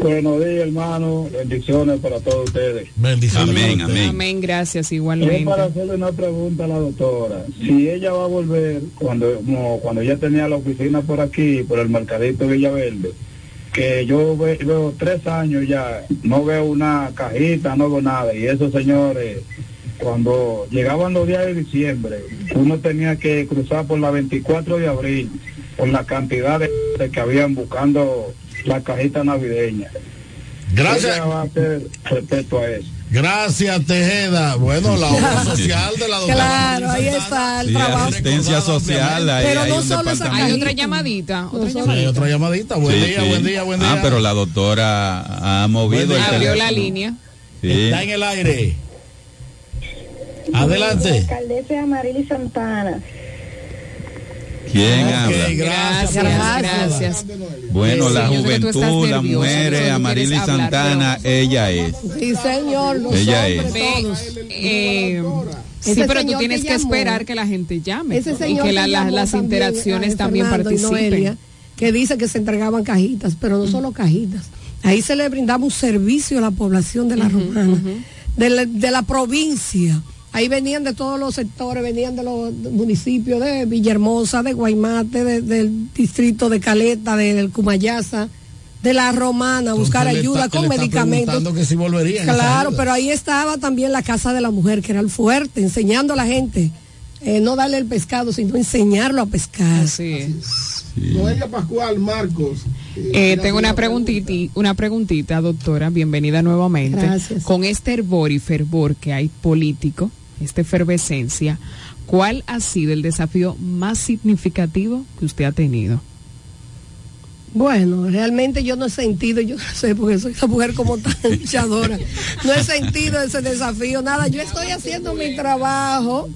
Buenos días, hermano. Bendiciones para todos ustedes. Bendiciones. Amén, amén. Amén, gracias Es igualmente. para hacerle una pregunta a la doctora. Si ella va a volver, cuando como cuando ella tenía la oficina por aquí, por el mercadito Villaverde, que yo ve- veo tres años ya, no veo una cajita, no veo nada. Y esos señores, cuando llegaban los días de diciembre, uno tenía que cruzar por la 24 de abril, por la cantidad de que habían buscando la cajita navideña. Gracias. Ella va a hacer respecto a eso. Gracias, Tejeda. Bueno, la obra social de la doctora. Claro, ahí está el Sí, trabajo. asistencia social. Ahí, Pero hay no solo esa. Hay otra llamadita. Otra Sí, llamadita. otra llamadita. Buen Sí, día, sí. buen día, buen día. Ah, pero la doctora ha movido el. Abrió la línea. Sí. Está en el aire. Adelante. Alcaldesa Amarili Santana. ¿Quién habla? gracias. Gracias, gracias. Bueno, Sí, la estás juventud, las mujeres, tú Amarili hablar, Santana, ella es. Sí, señor, los Ella es. Eh, sí, pero tú señor tienes que esperar que la gente llame Ese y señor que la- que la- llamó las interacciones eh, también participen. Noelia, que dice que se entregaban cajitas, pero no solo cajitas. Ahí se le brindaba un servicio a la población de la romana, de, la, de la provincia. Ahí venían de todos los sectores, venían de los municipios de Villahermosa, de Guaymate, de- del distrito de Caleta, del Cumayasa, de la Romana, a buscar Entonces, ayuda está- con medicamentos. que si volverían. a esa Claro, pero ahí estaba también la Casa de la Mujer, que era el fuerte, enseñando a la gente, eh, no darle el pescado, sino enseñarlo a pescar. Así es. Noelia Pascual, Marcos. Eh, tengo una preguntita, una preguntita, doctora. Bienvenida nuevamente. Gracias. Con este hervor y fervor que hay político, esta efervescencia, ¿cuál ha sido el desafío más significativo que usted ha tenido? Bueno, realmente yo no he sentido, yo no sé, porque soy una mujer como tan [laughs] luchadora, no he sentido ese desafío, nada, yo estoy haciendo mi trabajo,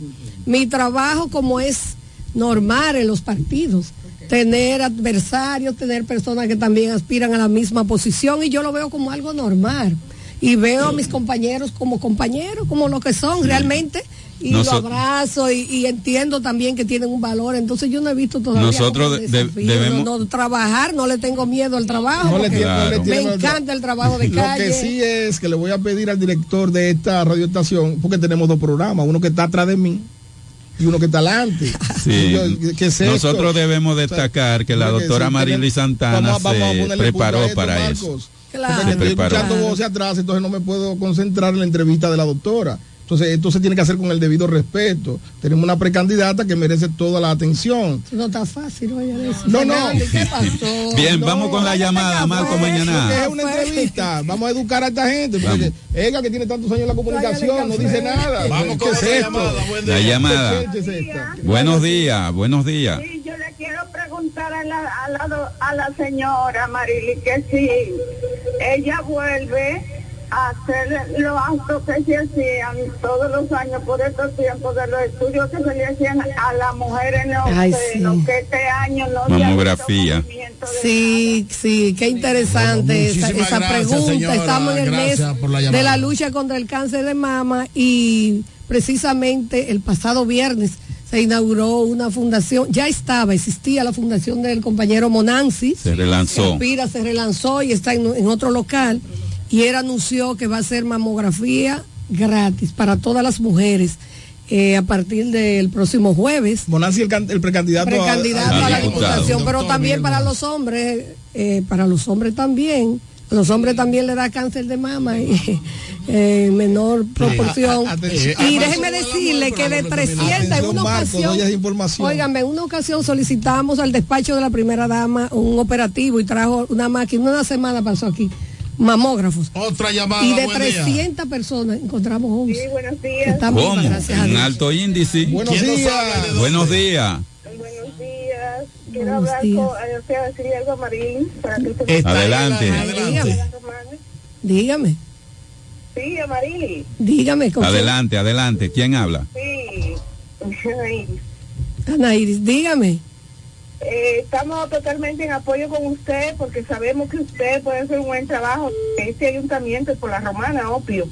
mi trabajo como es normal en los partidos, tener adversarios, tener personas que también aspiran a la misma posición y yo lo veo como algo normal. Y veo a mis compañeros como compañeros, como lo que son realmente, y lo abrazo y, y entiendo también que tienen un valor. Entonces yo no he visto todavía Nosotros desafío, debemos- no, no, trabajar, no le tengo miedo al trabajo. No le porque tiene- no le Claro. tiene me miedo. encanta el trabajo de [laughs] Lo calle. que sí es que le voy a pedir al director de esta radioestación, porque tenemos dos programas, uno que está atrás de mí y uno que está adelante. [laughs] Nosotros debemos destacar que la doctora sí, Marily Santana vamos vamos se preparó esto, para Marcos. eso. Claro. Porque estoy escuchando voces atrás, entonces no me puedo concentrar en la entrevista de la doctora. Entonces, esto se tiene que hacer con el debido respeto. Tenemos una precandidata que merece toda la atención. No está fácil, oye. No, no. Fernando, ¿Qué pasó? [laughs] Bien, No, vamos con la llamada, Marco, mañana. es una entrevista. Vamos a educar a esta gente. Porque ella que tiene tantos años en la comunicación no dice nada. Vamos ¿Qué con es otra esto? llamada. Buen La llamada. Buenos días, buenos días. Sí, yo le quiero preguntar a la, a la, a la señora Marily que si ella vuelve a hacer los actos que se hacían todos los años por estos tiempos de los estudios que se le hacían a las mujeres no Ay, sé, sí. que este año no Mamografía. Sí, sí, qué interesante Bueno, esa, esa gracias, pregunta. señora. Estamos en el mes la de la lucha contra el cáncer de mama y precisamente el pasado viernes se inauguró una fundación, ya estaba, existía la fundación del compañero Monanzi. Se relanzó. Aspira se relanzó y está en, en otro local y él anunció que va a hacer mamografía gratis para todas las mujeres eh, a partir del próximo jueves. Monanzi, el, can- el precandidato, a- Precandidato a a, la diputación, pero también para los hombres, eh, para los hombres también. A los hombres también le da cáncer de mama y, eh, [laughs] en menor proporción. a- y déjeme decirle que de 300 en una ocasión, información. Óigame, en una ocasión solicitamos al despacho de la primera dama un operativo y trajo una máquina, una semana pasó aquí, mamógrafos. Otra llamada. Y de buen día. 300 personas encontramos 11. Sí, buenos días. estamos gracias a Un Dios. alto índice. Buenos. Buenos días. Buenos días. Quiero Buenos hablar días. con, eh, quiero decirle algo a Marín para que usted Adelante. Adelante. Dígame, Sí, a Marily. dígame. Adelante, adelante. ¿Quién habla? Sí. [laughs] Ay, Ana Iris, dígame. Eh, estamos totalmente en apoyo con usted porque sabemos que usted puede hacer un buen trabajo en este ayuntamiento por la romana, obvio.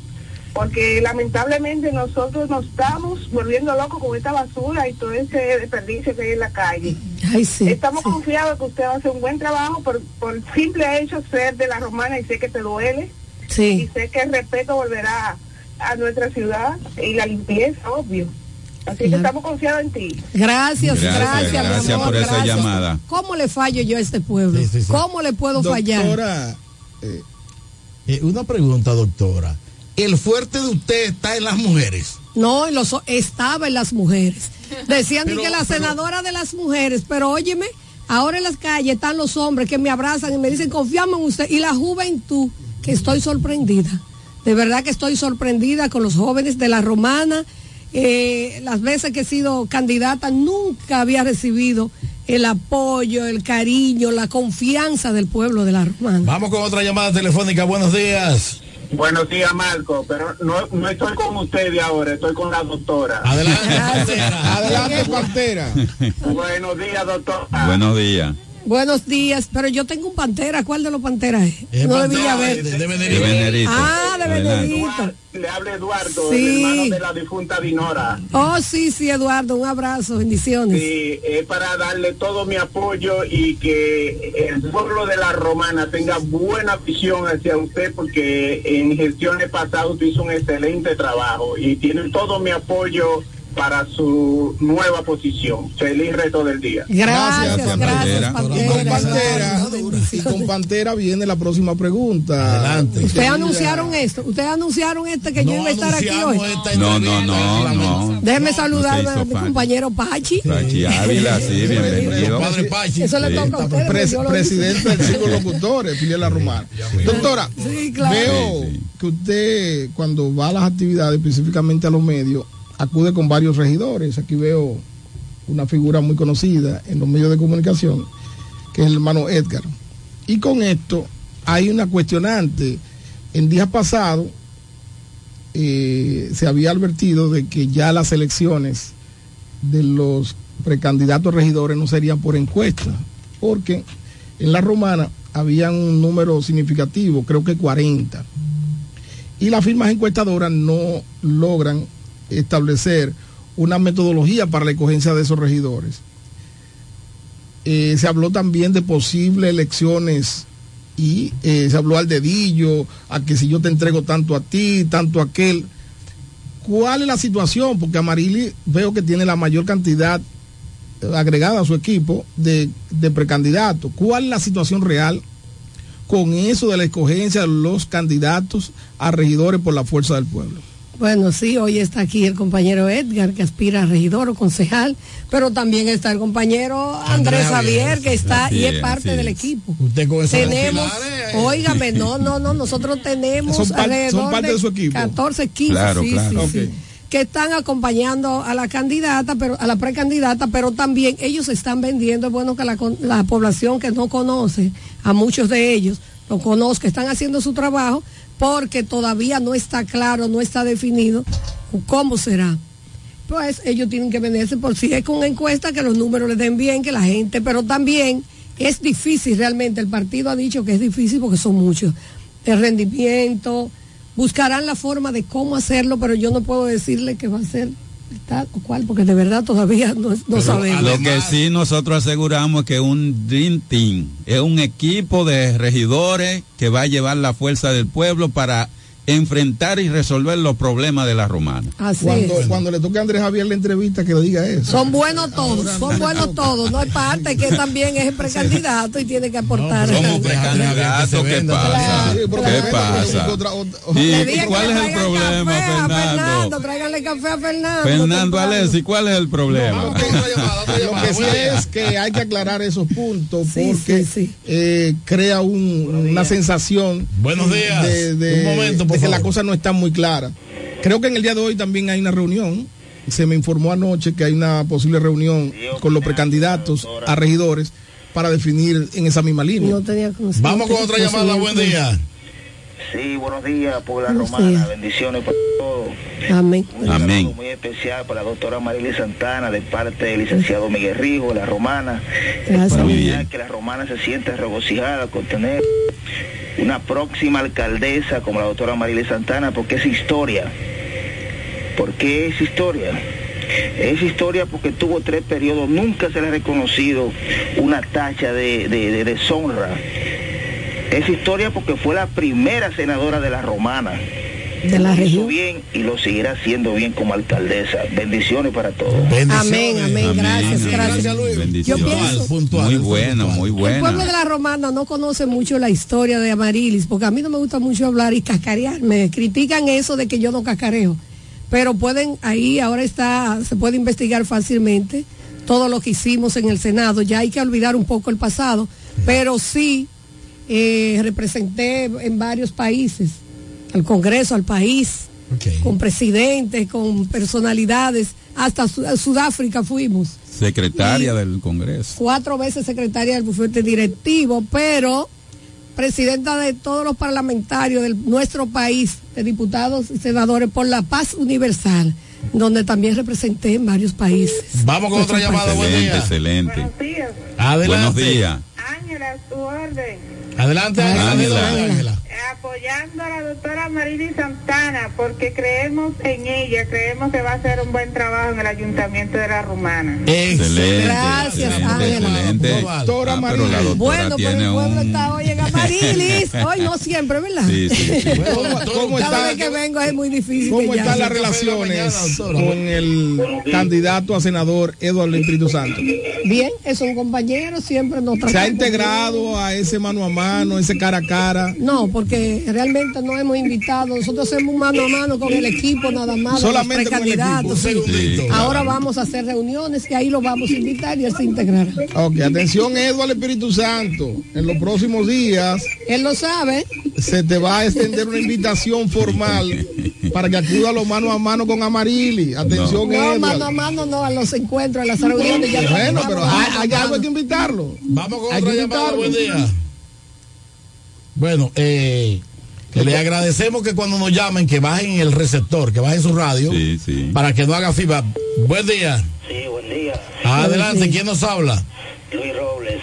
Porque lamentablemente nosotros nos estamos volviendo locos con esta basura y todo ese desperdicio que hay en la calle. Ay, sí. Estamos confiados que usted va a hacer un buen trabajo por, por simple hecho ser de la romana y sé que te duele. Sí. Y sé que el respeto volverá a nuestra ciudad y la limpieza, obvio. Así que estamos confiados en ti. Gracias, Gracias, gracias, mi amor, por esa gracias. llamada. ¿Cómo le fallo yo a este pueblo? ¿Cómo le puedo fallar? Doctora, eh, eh, una pregunta, doctora. El fuerte de usted está en las mujeres. No, y los, estaba en las mujeres. Decían Pero- que la senadora de las mujeres, pero óyeme, ahora en las calles están los hombres que me abrazan y me dicen, confiamos en usted. Y la juventud, que estoy sorprendida. De verdad que estoy sorprendida con los jóvenes de la romana. Eh, las veces que he sido candidata nunca había recibido el apoyo, el cariño, la confianza del pueblo de la romana. Vamos con otra llamada telefónica. Buenos días. Buenos días, Marco, pero no, no estoy con ustedes ahora, estoy con la doctora. Adelante, Adelante, Pantera. Buenos días, doctora. Buenos días. Buenos días, pero yo tengo un pantera. ¿Cuál de los panteras es? Es no de Pantera, Villaverde. de- de Benedito. De Benedito. Ah, de. Benedito. Le habla Eduardo, Sí. el hermano de la difunta Dinora. Oh, sí, sí, Eduardo, un abrazo, bendiciones. Sí, es para darle todo mi apoyo y que el pueblo de la Romana tenga buena visión hacia usted porque en gestiones pasadas usted hizo un excelente trabajo y tiene todo mi apoyo para su nueva posición. Feliz resto del día. Gracias, gracias, Y con Pantera, y con Pantera viene la próxima pregunta. Adelante. Ustedes anunciaron esto, ustedes anunciaron este que yo iba a estar aquí hoy. No, no, no, no. Déjeme saludar No a mi compañero Pachi. Pachi Ávila, sí, bienvenido. Eso le toca a. Pres- lo presidente del Círculo Locutores, Filial La Romana. Doctora, Sí, claro. veo que usted cuando va a las actividades, específicamente a los medios, acude con varios regidores. Aquí veo una figura muy conocida en los medios de comunicación, que es el hermano Edgar. Y con esto hay una cuestionante. En días pasados eh, se había advertido de que ya las elecciones de los precandidatos regidores no serían por encuesta, porque en la romana había un número significativo, creo que 40, y las firmas encuestadoras no logran establecer una metodología para la escogencia de esos regidores. Eh, se habló también de posibles elecciones y eh, se habló al dedillo, a que si yo te entrego tanto a ti, tanto a aquel. ¿Cuál es la situación? Porque Amarili veo que tiene la mayor cantidad eh, agregada a su equipo de, de precandidatos. ¿Cuál es la situación real con eso de la escogencia de los candidatos a regidores por la fuerza del pueblo? Bueno, sí, hoy está aquí el compañero Edgar, que aspira a regidor o concejal, pero también está el compañero Andrés Javier, que está Así y es parte del es. equipo. Usted con esa Tenemos, óigame, no, no, no, [laughs] nosotros tenemos Son par- alrededor son parte de su equipo. 14, 15, Claro, sí, claro. sí, Ok. sí, que están acompañando a la candidata, pero a la precandidata, pero también ellos están vendiendo, es bueno que la, la población que no conoce, a muchos de ellos, lo conozca, están haciendo su trabajo, porque todavía no está claro, no está definido cómo será. Pues ellos tienen que venderse por si es con encuesta, que los números les den bien, que la gente, pero también es difícil realmente, el partido ha dicho que es difícil porque son muchos, el rendimiento, buscarán la forma de cómo hacerlo, pero yo no puedo decirle que va a ser tal o cual, porque de verdad todavía no, no sabemos. Lo que sí nosotros aseguramos que un Dream Team es un equipo de regidores que va a llevar la fuerza del pueblo para enfrentar y resolver los problemas de la romana. Así cuando, es. cuando le toque a Andrés Javier la entrevista, que le diga eso. Son buenos todos, son buenos todos. No hay parte que también es el precandidato y tiene que aportar. Somos precandidatos, ¿qué pasa? ¿Qué pasa? ¿Y Le dije y que cuál le es el traigan problema, café a Fernando? Fernando, tráiganle café a Fernando. Fernando. Alessi, ¿cuál es el problema? [laughs] Lo que sí es que hay que aclarar esos puntos porque eh, crea un- una sensación Buenos días. de, de- Un momento, por favor. la cosa no está muy clara. Creo que en el día de hoy también hay una reunión. Se me informó anoche que hay una posible reunión con los precandidatos a regidores para definir en esa misma línea. No tenía conocimiento. Vamos con otra llamada. Buen día. Sí, buenos días, Puebla Buenos Romana. días. Bendiciones para todos. Amén. Un Amén. saludo muy especial para la doctora Marily Santana de parte del licenciado Miguel Rijo, la romana. Gracias. Para Muy bien. que la romana se sienta regocijada con tener una próxima alcaldesa como la doctora Marily Santana, porque es historia. ¿Por qué es historia? Es historia porque tuvo tres periodos, nunca se le ha reconocido una tacha de, de- de deshonra. Es historia porque fue la primera senadora de la romana. De la Lo hizo región. bien y lo seguirá haciendo bien como alcaldesa. Bendiciones para todos. Amén, amén. Gracias, gracias. Yo Bendiciones. pienso, Muy bueno, muy el pueblo de la Romana no conoce mucho la historia de Amarilis, porque a mí no me gusta mucho hablar y cascarear. Me critican eso de que yo no cascareo. Pero pueden, ahí ahora está, se puede investigar fácilmente todo lo que hicimos en el Senado. Ya hay que olvidar un poco el pasado, pero sí eh, representé en varios países, al Congreso, al país, con presidentes, con personalidades, hasta Sudáfrica fuimos Secretaria del Congreso. cuatro veces secretaria del bufete directivo, pero presidenta de todos los parlamentarios de nuestro país, de diputados y senadores por la paz universal, donde también representé en varios países. Vamos con otra llamada, buen Excelente, día. excelente. días. Adelante. Buenos días. Ángela, su orden. Adelante, Ángela. Apoyando a la doctora Marily Santana, porque creemos en ella, creemos que va a hacer un buen trabajo en el ayuntamiento de la Romana. Excelente. Gracias, excelente, Ángela. excelente. Doctora Ah, Marilis. Bueno, pero el pueblo un... está hoy en Amarilis, [laughs] hoy no siempre, ¿verdad? Sí, sí, sí. [laughs] ¿Cómo, cómo Cada está, vez que vengo es muy difícil. cómo están las relaciones con el candidato a senador Eduardo Espíritu Santo? Bien, es un compañero, siempre nos ¿Se ha integrado a ese mano a mano, ese cara a cara? No, porque realmente no hemos invitado. Nosotros hacemos mano a mano con el equipo nada más. Solamente con el precandidatos, equipo. sí. Sí, claro. Ahora vamos a hacer reuniones y ahí lo vamos a invitar y él se integrará. Ok, atención Eduardo Espíritu Santo. En los próximos días Él lo sabe. se te va a extender una invitación formal para que acuda a los mano a mano con Amarili. Atención No, Eduardo. mano a mano no, a los encuentros, a las reuniones. Ya Bueno, pero hay, hay algo que invitarlo. Vamos con Hay otra llamada, buen día. Bueno, eh, que le agradecemos que cuando nos llamen, que bajen el receptor, que bajen su radio, Sí, sí. para que no haga feedback. Buen día. Sí, buen día. Adelante, ¿quién nos habla? Luis Robles.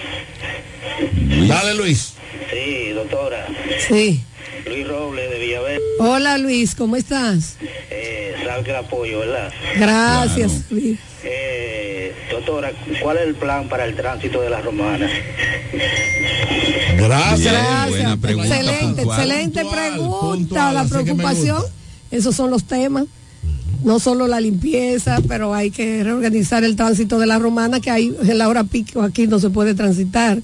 Luis. Dale, Luis. Sí, doctora. Sí. Luis Robles de Villaverde. Hola Luis, ¿cómo estás? Eh, el apoyo, ¿verdad? Gracias. Claro. Luis. Eh, doctora, ¿cuál es el plan para el tránsito de las romanas? Gracias. Bien, Gracias. buena pregunta, excelente, puntual. excelente Puntual, pregunta. puntual, la preocupación, esos son los temas. No solo la limpieza, pero hay que reorganizar el tránsito de la romana, que hay en la hora pico aquí no se puede transitar.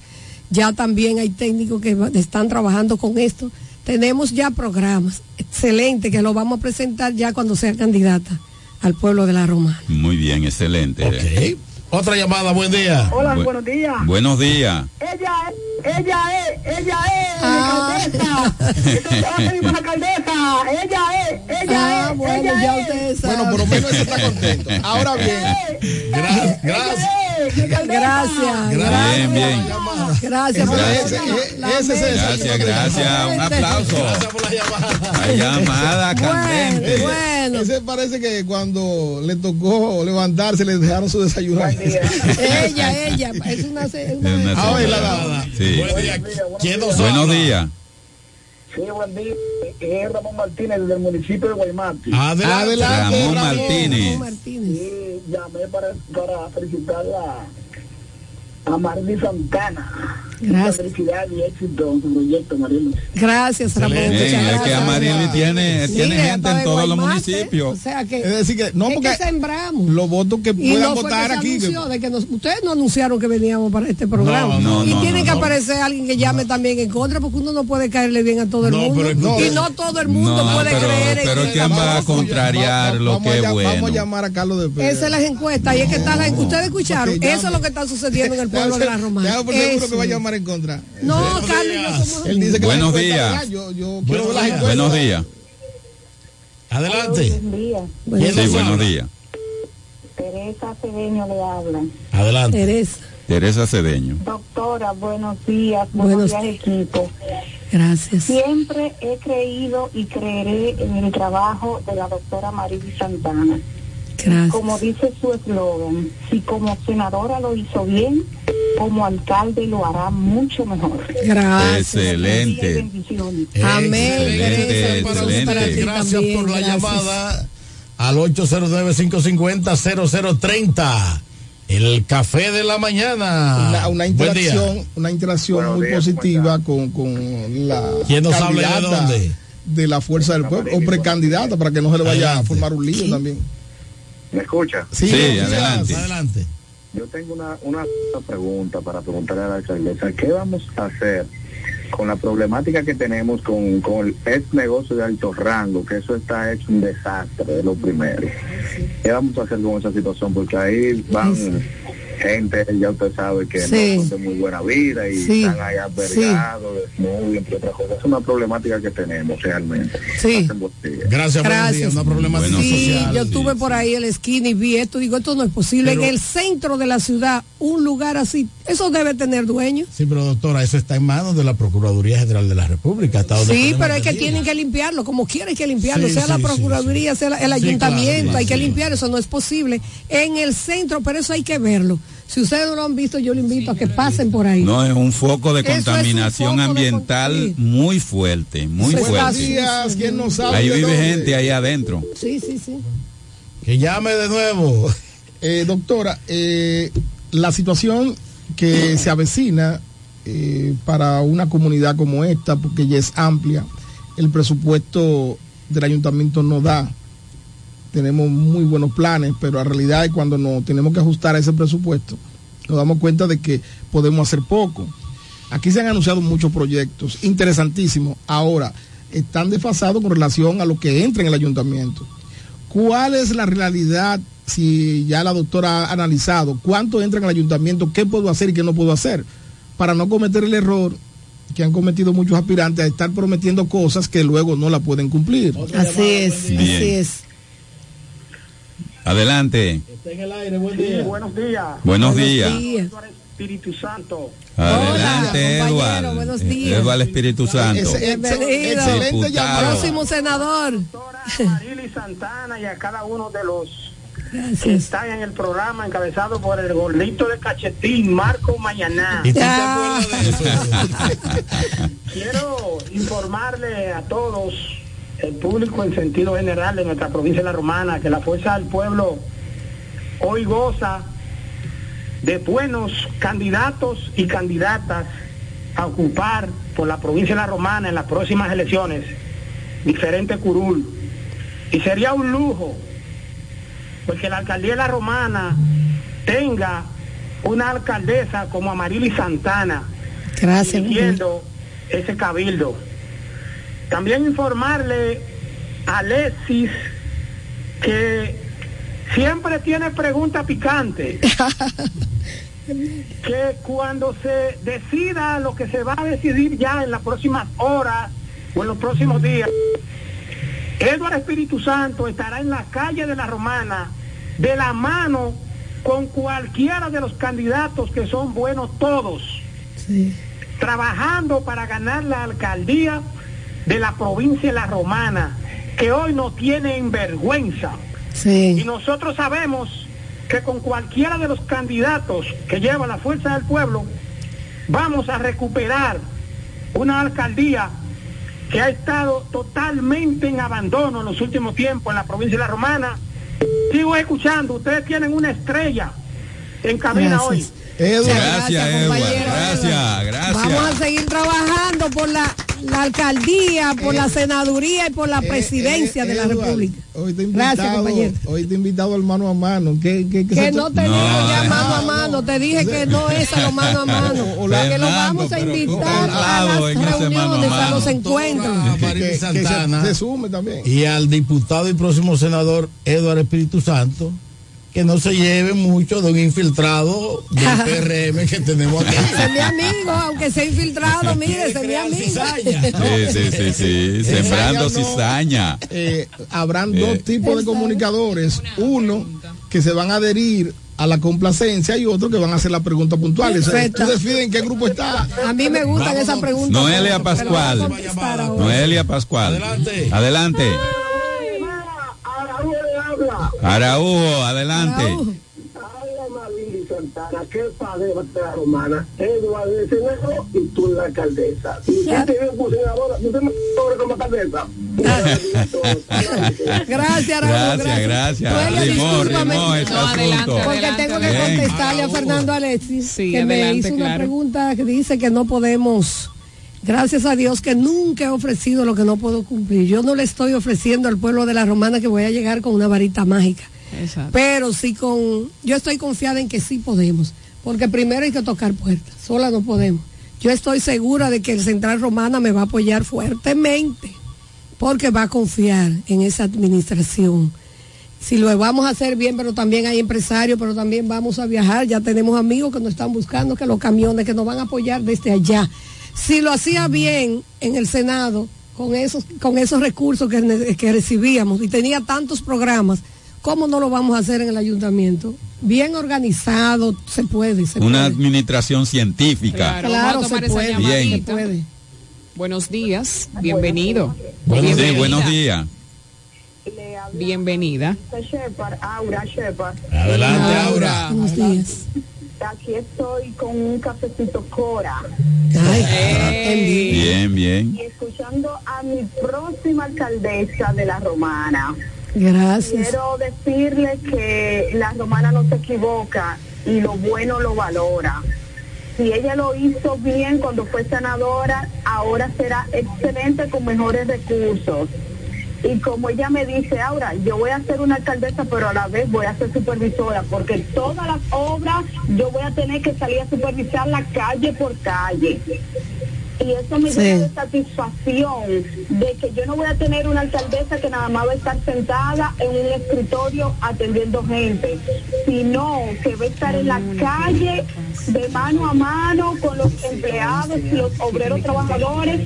Ya también hay técnicos que están trabajando con esto. Tenemos ya programas, excelente, que lo vamos a presentar ya cuando sea candidata al pueblo de la romana. Muy bien, excelente. Ok. Otra llamada, buen día. Hola, Bu- buenos días. Buenos días. Ella es, ella es, ella es Ah. la alcaldesa. Alcaldesa. Ella es, ella Ah, es, bueno, ella ya es. ustedes saben. Bueno, por lo menos está contento. Ahora bien, Gracias. Gracias. Gracias, Bien, bien. gracias. el Gracias, gracias. Un aplauso. Gracias por la llamada. La llamada Bueno, candente. bueno. ese parece que cuando le tocó levantarse le dejaron su desayuno. Ella, ella, [laughs] es una, es Es una- una Ah, la. Sí. Buen día. ¿Quién nos Buenos días. Sí, buen día. Es Ramón Martínez del municipio de Guaymate. Adelante. Adelante, Ramón Ramón. Martínez. Martínez. Sí, llamé para, para felicitarla a Marily Santana. Gracias. Felicidad y éxito en su proyecto, Marily. Gracias, Ramón. Bien, es gracias. que Amarili tiene, Mire, tiene gente en todos los municipios. O sea que, Es decir, que no es porque que sembramos. los votos que puedan no votar aquí. de que nos- ustedes no anunciaron que veníamos para este programa. No, no, y no, tiene no, que no. aparecer alguien que llame también en contra, porque uno no puede caerle bien a todo el No, mundo. pero es y no todo el mundo No, puede pero- creer en pero que- ¿quién va a contrariar lo vamos que a es bueno? Vamos a llamar a Carlos de Pérez. Esas son las encuestas, y es que está la, ustedes escucharon, eso es lo que está sucediendo en el pueblo [laughs] de la Romana. Ya por seguro que va a llamar en contra. No, Buenos Carlos, días. no somos Él dice que Buenos días. Yo, yo Buenos quiero las días. Buenos días. Adelante. Buen día. ¿Quién Sí, nos buenos días. Teresa Cedeño le habla. Adelante. Teresa. Teresa Cedeño. Doctora, buenos días, buenos, Buenos- días equipo. Gracias. Siempre he creído y creeré en el trabajo de la doctora Marily Santana. Gracias. Como dice su eslogan, si como senadora lo hizo bien, como alcalde lo hará mucho mejor. Gracias. Excelente. Bendiciones. Amén. Excelente, Para gracias también, por la gracias. llamada al 809-550-0030. El café de la mañana. Una, una Buen día. interacción, una interacción Buenos muy días, ¿cómo positiva con, con la ¿Quién nos habla y de candidata dónde? de la fuerza del pueblo o precandidata para que no se le vaya a formar un lío también. ¿Me escucha? Sí, adelante. Adelante. Yo tengo una, una pregunta para preguntarle a la alcaldesa. ¿Qué vamos a hacer con la problemática que tenemos con, con el ex negocio de alto rango? Que eso está hecho un desastre, de lo primero. ¿Qué vamos a hacer con esa situación? Porque ahí van gente, ya usted sabe que Sí. no son de muy buena vida y Sí. están ahí albergados, desnudos, entre otras cosas. Es una problemática que tenemos realmente. Sí. Gracias. Gracias. Una problemática Bueno, Sí, social. yo estuve por ahí en la esquina y vi esto, digo, esto no es posible. Pero- en el centro de la ciudad, un lugar así, eso debe tener dueño. Sí, pero doctora, eso está en manos de la Procuraduría General de la República. hasta donde Sí, pero es que tienen que limpiarlo, como quiera hay que limpiarlo, Sí, sea la sí, Procuraduría, sea la- el Sí, ayuntamiento, claro, hay que sí. limpiar, eso no es posible. En el centro, pero eso hay que verlo. Si ustedes no lo han visto, yo le invito a que pasen por ahí. No, es un foco de contaminación foco de ambiental con- sí. muy fuerte, muy Buenos fuerte. días, ¿quién nos habla? Ahí ¿De vive dónde? gente ahí adentro. Sí, sí, sí. Que llame de nuevo. [laughs] Eh, doctora, eh, la situación que se avecina eh, para una comunidad como esta, porque ya es amplia, el presupuesto del ayuntamiento no da. Tenemos muy buenos planes, pero la realidad es cuando nos tenemos que ajustar a ese presupuesto, nos damos cuenta de que podemos hacer poco. Aquí se han anunciado muchos proyectos interesantísimos. Ahora, están desfasados con relación a lo que entra en el ayuntamiento. ¿Cuál es la realidad si ya la doctora ha analizado cuánto entra en el ayuntamiento, qué puedo hacer y qué no puedo hacer? Para no cometer el error que han cometido muchos aspirantes a estar prometiendo cosas que luego no la pueden cumplir. Así es, así es. Adelante. Está en el aire, buen Sí, día. buenos días. Buenos días. días. Espíritu Santo. Adelante, compañero, Eduardo. buenos días. Eduardo Espíritu Santo. Ese- Bienvenido. excelente Diputado. llamado. Próximo senador. Doctora Marily Santana y a cada uno de los que Gracias. están en el programa encabezado por el gordito de cachetín, Marco Mañaná. ¿Y tú te Ya. acuerdas de eso? Quiero informarle a todos, el público en sentido general de nuestra provincia de La Romana, que la Fuerza del Pueblo hoy goza de buenos candidatos y candidatas a ocupar por la provincia de La Romana en las próximas elecciones diferente curul. Y sería un lujo porque la alcaldía de La Romana tenga una alcaldesa como Amarili Santana Gracias. ese cabildo. También informarle a Alexis que siempre tiene preguntas picantes. [laughs] que cuando se decida lo que se va a decidir ya en las próximas horas o en los próximos días, Eduardo Espíritu Santo estará en la calle de la Romana de la mano con cualquiera de los candidatos que son buenos todos Sí. trabajando para ganar la alcaldía de la provincia de La Romana, que hoy no tienen vergüenza. Y nosotros sabemos que con cualquiera de los candidatos que lleva la fuerza del pueblo, vamos a recuperar una alcaldía que ha estado totalmente en abandono en los últimos tiempos en la provincia de La Romana. Sigo escuchando, ustedes tienen una estrella en cabina Gracias. hoy. Edward, Gracias, Gracias, Edward. compañero. Gracias, gracias. Vamos a seguir trabajando por la, la alcaldía, por la senaduría y por la eh, presidencia eh, de la Edward, República. Hoy te he Gracias, invitado, compañero. hoy te he invitado al mano a mano. ¿Qué, qué, qué Que no te- tenemos No, ya no, mano a no. mano, te dije que no es a lo mano a mano, [laughs] O la- que lo vamos a invitar a las ese mano a reuniones, a mano. los encuentros. Que- se sume también. y al diputado y próximo senador Eduardo Espíritu Santo que no se lleve mucho de un infiltrado del [laughs] PRM que tenemos aquí. [laughs] Es mi amigo, aunque sea infiltrado, mire, es mi amigo. cizaña. Sí, sí, sí, sí. Sembrando Cizaña no. eh, habrán Eh. dos tipos de comunicadores. Uno que se van a adherir a la complacencia y otros que van a hacer las preguntas puntuales. Perfecto. Ustedes deciden en qué grupo está. A mí me gustan esas preguntas. Noelia Pascual. Noelia Pascual. Adelante. Araujo, adelante. Santana, que padre de la romana, Eduardo de senador y tú la alcaldesa. Y si te como senadora, yo te sobre como alcaldesa. Gracias, Raúl. Gracias, gracias. Rimó, discúlpame. rimó este asunto. Porque tengo que Bien. contestarle a Fernando Alexis, que me adelante, hizo una claro. pregunta que dice que no podemos, gracias a Dios que nunca he ofrecido lo que no puedo cumplir. Yo no le estoy ofreciendo al pueblo de la Romana que voy a llegar con una varita mágica. Exacto. Pero sí con, yo estoy confiada en que sí podemos, porque primero hay que tocar puertas, sola no podemos. Yo estoy segura de que el Central Romana me va a apoyar fuertemente, porque va a confiar en esa administración. Si lo vamos a hacer bien, pero también hay empresarios, pero también vamos a viajar, ya tenemos amigos que nos están buscando, que los camiones que nos van a apoyar desde allá. Si lo hacía bien en el Senado, con esos, con esos recursos que, recibíamos y tenía tantos programas, ¿cómo no lo vamos a hacer en el ayuntamiento? Bien organizado, se puede, se Una puede. administración científica. Claro, se puede, Bien. llamadita. se puede. Buenos días, bienvenido. Sí, Bienvenida. buenos días. Bienvenida. Shepard, Aura Shepard. Adelante, Aura. Buenos días. Aquí estoy con un cafecito Cora Bien, bien. y escuchando a mi próxima alcaldesa de la Romana. Gracias. Quiero decirle que la Romana no se equivoca y lo bueno lo valora. Si ella lo hizo bien cuando fue senadora, ahora será excelente con mejores recursos. Y como ella me dice, ahora yo voy a ser una alcaldesa, pero a la vez voy a ser supervisora, porque todas las obras yo voy a tener que salir a supervisar la calle por calle. Y eso me Sí. de satisfacción de que yo no voy a tener una alcaldesa que nada más va a estar sentada en un escritorio atendiendo gente, sino que va a estar en la calle de mano a mano con los empleados y los obreros trabajadores,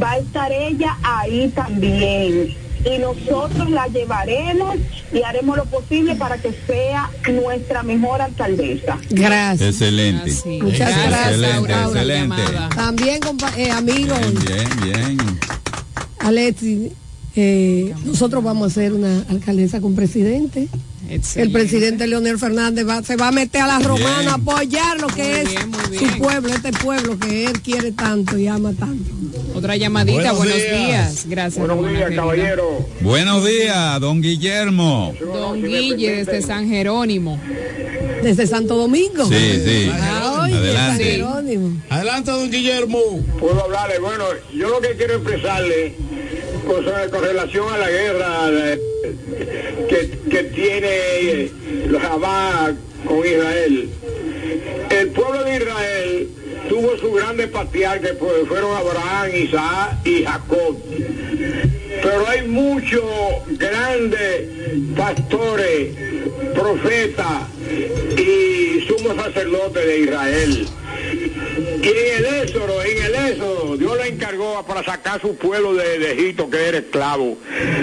va a estar ella ahí también. Y nosotros la llevaremos y haremos lo posible para que sea nuestra mejor alcaldesa. Gracias. Excelente. Muchas gracias, Excelente, Aura, excelente. También, eh, amigos, Bien, bien. Alexi, eh, nosotros vamos a hacer una alcaldesa con presidente. El presidente Leonel Fernández va, se va a meter a la romana a apoyar lo que es su pueblo, este pueblo que él quiere tanto y ama tanto. Otra llamadita, Buenos buenos, días. días. Gracias. Buenos días, querida. caballero. Buenos días, don Guillermo. Don Guille desde San Jerónimo. Desde Santo Domingo. Sí, sí. Ah, oye, Adelante. San Jerónimo. Adelante, don Guillermo. Puedo hablarle. Bueno, yo lo que quiero expresarle con, relación a la guerra eh, que, que tiene eh, los Hamas con Israel. El pueblo de Israel tuvo sus grandes patriarcas, pues, fueron Abraham, Isaac y Jacob. Pero hay muchos grandes pastores, profetas y sumos sacerdotes de Israel. Y en el Éxodo, en el Éxodo, Dios le encargó para sacar a su pueblo de, de Egipto, que era esclavo.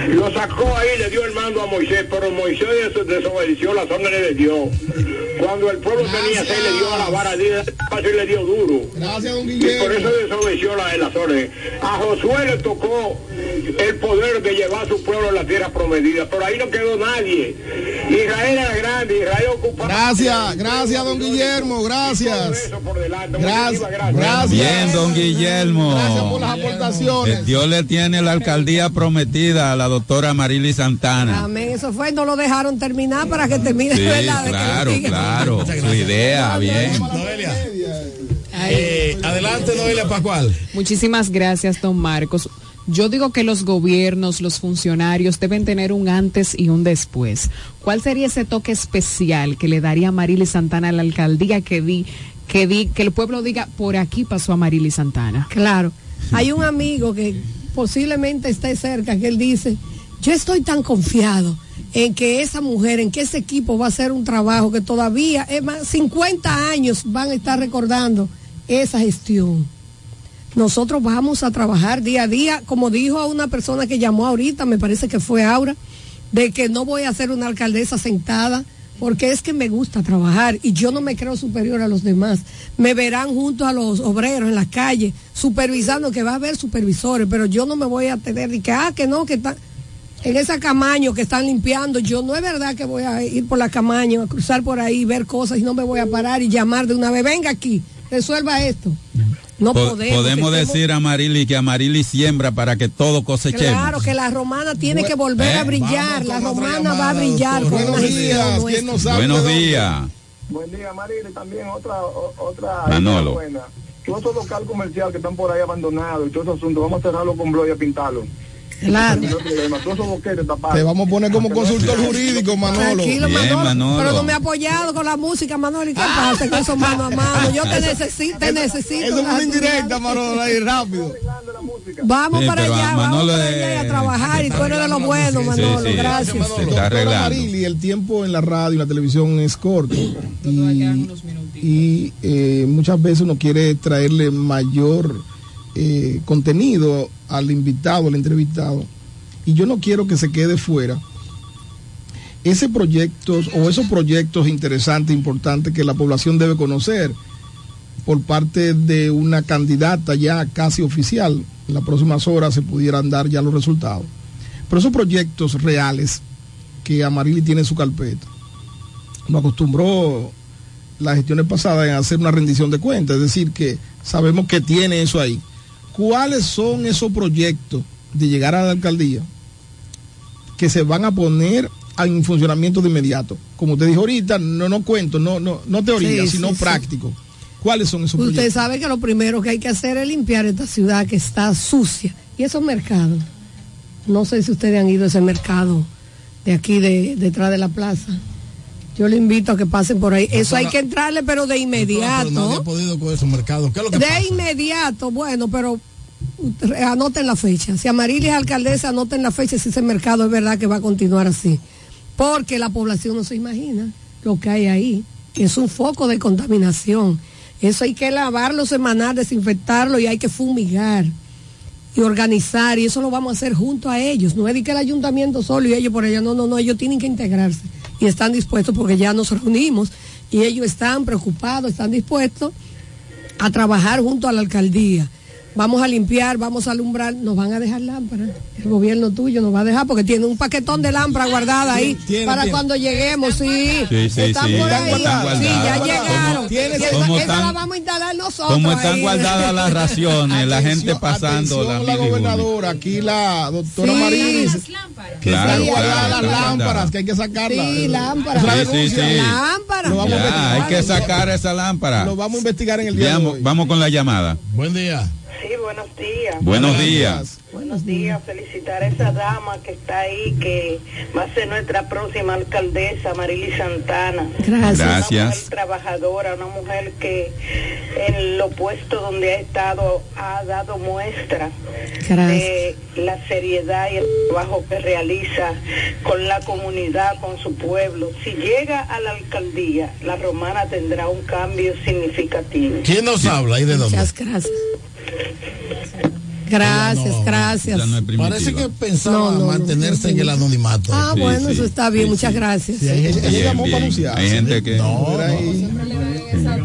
Lo sacó ahí, le dio el mando a Moisés, pero Moisés des- desobedeció las órdenes de Dios. Cuando el pueblo tenía sed, le dio a la vara, y le dio duro. Gracias, don Y por eso desobedeció la- las órdenes. A Josué le tocó el poder de llevar a su pueblo a la tierra prometida, pero ahí no quedó nadie. Israel era grande, Israel ocupaba... Gracias, gracias, don Guillermo, gracias. Gracias, gracias. Bien, don Guillermo. Gracias por las aportaciones. Dios le tiene la alcaldía prometida a la doctora Marily Santana. Amén, eso fue, no lo dejaron terminar para que termine, Sí, ¿verdad? Que claro, claro. Su idea, bien. Eh, adelante, Noelia Pascual. Muchísimas gracias, don Marcos. Yo digo que los gobiernos, los funcionarios deben tener un antes y un después. ¿Cuál sería ese toque especial que le daría a Marily Santana a la alcaldía que di, que di, que el pueblo diga por aquí pasó a Marily Santana? Claro. Hay un amigo que posiblemente esté cerca que él dice, yo estoy tan confiado en que esa mujer, en que ese equipo va a hacer un trabajo que todavía, es más, 50 años van a estar recordando esa gestión. Nosotros vamos a trabajar día a día, como dijo una persona que llamó ahorita, me parece que fue Aura, de que no voy a ser una alcaldesa sentada, porque es que me gusta trabajar y yo no me creo superior a los demás. Me verán junto a los obreros en la calle, supervisando, que va a haber supervisores, pero yo no me voy a tener y que, ah, que no, que están en esa camaño que están limpiando. Yo no es verdad que voy a ir por la camaño, a cruzar por ahí, ver cosas y no me voy a parar y llamar de una vez, venga aquí, resuelva esto. No Po- podemos. podemos decir a Marili que a Marili siembra para que todo cosechemos. Claro que la romana tiene que volver Eh, a brillar, la romana va a brillar. con Buenos días. ¿quién nos? Buenos días. Buen día, Marile. También otra, o- otra Manolo. buena. Todos esos local comercial que están por ahí abandonados y todo ese asunto, vamos a cerrarlo con blo y a pintarlo. Claro. Te vamos a poner como consultor jurídico, Manolo. Tranquilo, Bien, Manolo, Manolo. Pero no me ha apoyado con la música, Manolo. ¿Y qué pasa con eso mano a mano? Yo te [laughs] necesito, te necesito. Eso es Gato. indirecta, Manolo, ahí rápido. Vamos Sí, para allá, vamos Manolo para allá y a trabajar. Y tú eres de los buenos, Sí, Manolo. sí. Gracias. Está arreglando. Marili, el tiempo en la radio y la televisión es corto y, y, eh, muchas veces uno quiere traerle mayor eh, contenido al invitado, al entrevistado, y yo no quiero que se quede fuera ese proyectos o esos proyectos interesantes, importantes que la población debe conocer por parte de una candidata ya casi oficial. En las próximas horas se pudieran dar ya los resultados. Pero esos proyectos reales que Amarili tiene en su carpeta, nos acostumbró las gestiones pasadas en hacer una rendición de cuentas, es decir, que sabemos que tiene eso ahí. ¿Cuáles son esos proyectos de llegar a la alcaldía que se van a poner en funcionamiento de inmediato? Como usted dijo ahorita, no, no cuento, no, no, no teoría, Sí, sino sí, sí. práctico. ¿Cuáles son esos Usted proyectos? sabe que lo primero que hay que hacer es limpiar esta ciudad que está sucia. Y esos mercados. No sé si ustedes han ido a ese mercado de aquí, de, detrás de la plaza. Yo le invito a que pasen por ahí. Eso hay que entrarle, pero de Pero nadie ha inmediato. podido con esos mercados. ¿Qué es lo que De pasa? inmediato, bueno, pero anoten la fecha. Si Amarilis es alcaldesa, anoten la fecha si ese mercado es verdad que va a continuar así. Porque la población no se imagina lo que hay ahí. Es un foco de contaminación. Eso hay que lavarlo semanal, desinfectarlo y hay que fumigar y organizar. Y eso lo vamos a hacer junto a ellos. No es de que el ayuntamiento solo y ellos por allá. No, no, no. Ellos tienen que integrarse. Y están dispuestos porque ya nos reunimos y ellos están preocupados, están dispuestos a trabajar junto a la alcaldía. Vamos a limpiar, vamos a alumbrar, nos van a dejar lámparas. El gobierno tuyo nos va a dejar porque tiene un paquetón de lámparas guardada ahí Tiene, para tiene. cuando lleguemos, sí. Sí, sí, están sí. por Están ahí. guardadas. Sí, ya Como- llegaron. Esa, esa están- la vamos a instalar nosotros. Como están ahí. guardadas las raciones, la gente pasando la la gobernadora, aquí la doctora Sí. Que Claro, están guardadas claro, las lámparas, que hay que sacarlas. Sí, lámparas. Lámparas. Lo vamos a Ya, investigar. hay que sacar esa lámpara. Lo vamos a investigar en el día vamos con la llamada. Buen día. Sí, buenos días. Buenos días. Buenos días. Felicitar a esa dama que está ahí, que va a ser nuestra próxima alcaldesa, Marily Santana. Gracias. Gracias. Una mujer trabajadora, una mujer que en lo puesto donde ha estado ha dado muestra Gracias. de la seriedad y el trabajo que realiza con la comunidad, con su pueblo. Si llega a la alcaldía, la romana tendrá un cambio significativo. ¿Quién nos habla y de dónde? Muchas gracias. Gracias, No, gracias. No. Parece que pensaba No, no, no, mantenerse no, en el anonimato. Ah, Sí, bueno, sí, eso está bien, sí, muchas sí. gracias. Ella, ella Bien, llamó para anunciar. Hay gente que... No, Era no. ahí.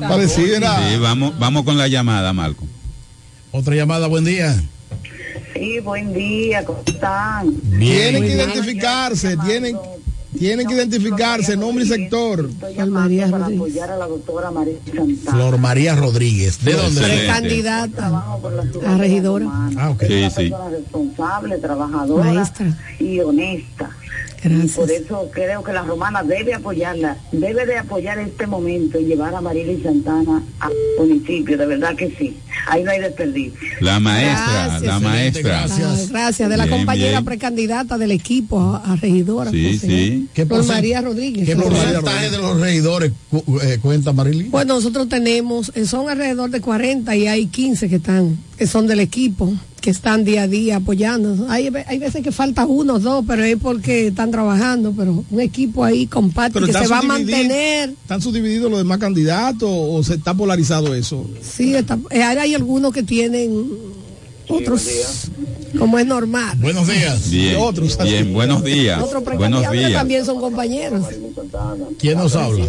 Para decir, era- Sí, vamos, vamos con la llamada, Marco. Otra llamada, buen día. Sí, buen día, ¿cómo están? Tienen que identificarse, tienen, tienen que identificarse, nombre y sector. Estoy Juan María llamando para Rodríguez. apoyar a la doctora María Santana. Flor María Rodríguez. ¿De dónde? Precandidata a regidora. Ah, ok. Sí, una sí. persona responsable, trabajadora Maestra. y honesta. Y Gracias. por eso creo que la romana debe apoyarla, debe de apoyar este momento y llevar a Marily Santana al municipio, de verdad que sí. Ahí no hay desperdicio. La maestra, Gracias. la maestra. Gracias. Ah, gracias, de la Bien, compañera bien. precandidata del equipo a, a regidora. Sí, José. sí. ¿Qué Flor porcent- María Rodríguez. ¿Qué porcentaje de los regidores cu- eh, cuenta Marily? Bueno, nosotros tenemos, eh, son alrededor de 40 y hay 15 que están, que son del equipo, que están día a día apoyando. Hay, hay veces que falta uno o dos, pero es porque están trabajando, pero un equipo ahí compacto que se va a mantener. ¿Están subdivididos los demás candidatos o se está polarizado eso? Sí, está- eh, hay algunos que tienen otros. como es normal. Buenos días. Bien, Otros. bien, buenos días. Otros Buenos días. también son compañeros. ¿Quién nos habla?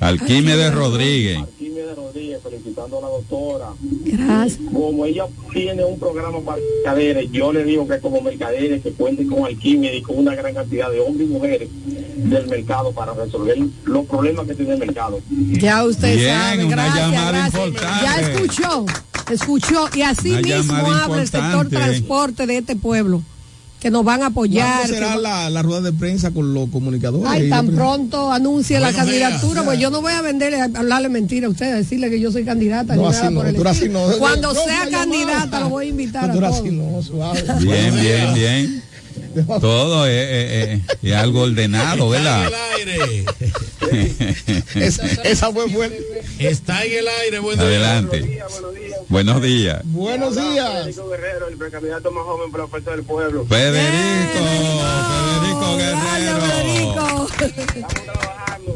Alquímedes Rodríguez. Arquímedes Rodríguez, felicitando a la doctora. Gracias. Como ella tiene un programa para mercaderes, yo le digo que como mercaderes que cuenten con Arquímedes y con una gran cantidad de hombres y mujeres del mercado para resolver los problemas que tiene el mercado. Ya usted Bien, sabe, una gracias, llamada gracias. importante. Ya escuchó, escuchó. Y así Una mismo habla el sector transporte de este pueblo, que nos van a apoyar. ¿Cuándo será la, la rueda de prensa con los comunicadores? Ay, tan pronto anuncie la candidatura, pues yo no voy a venderle, a hablarle mentira a usted, a decirle que yo soy candidata. No, ni así no, por así no. Cuando No, sea candidata llamada. lo voy a invitar a todos. así, no, suave. Bien, bien, bien. Todo es, es- es- es algo ordenado, ¿verdad? [laughs] Esa, esa fue buena. Está en el aire, buen día. Adelante. Buenos días. Buenos días. Federico Guerrero, el precandidato más joven para la fuerza del pueblo. Federico, Federico Guerrero. Estamos trabajando.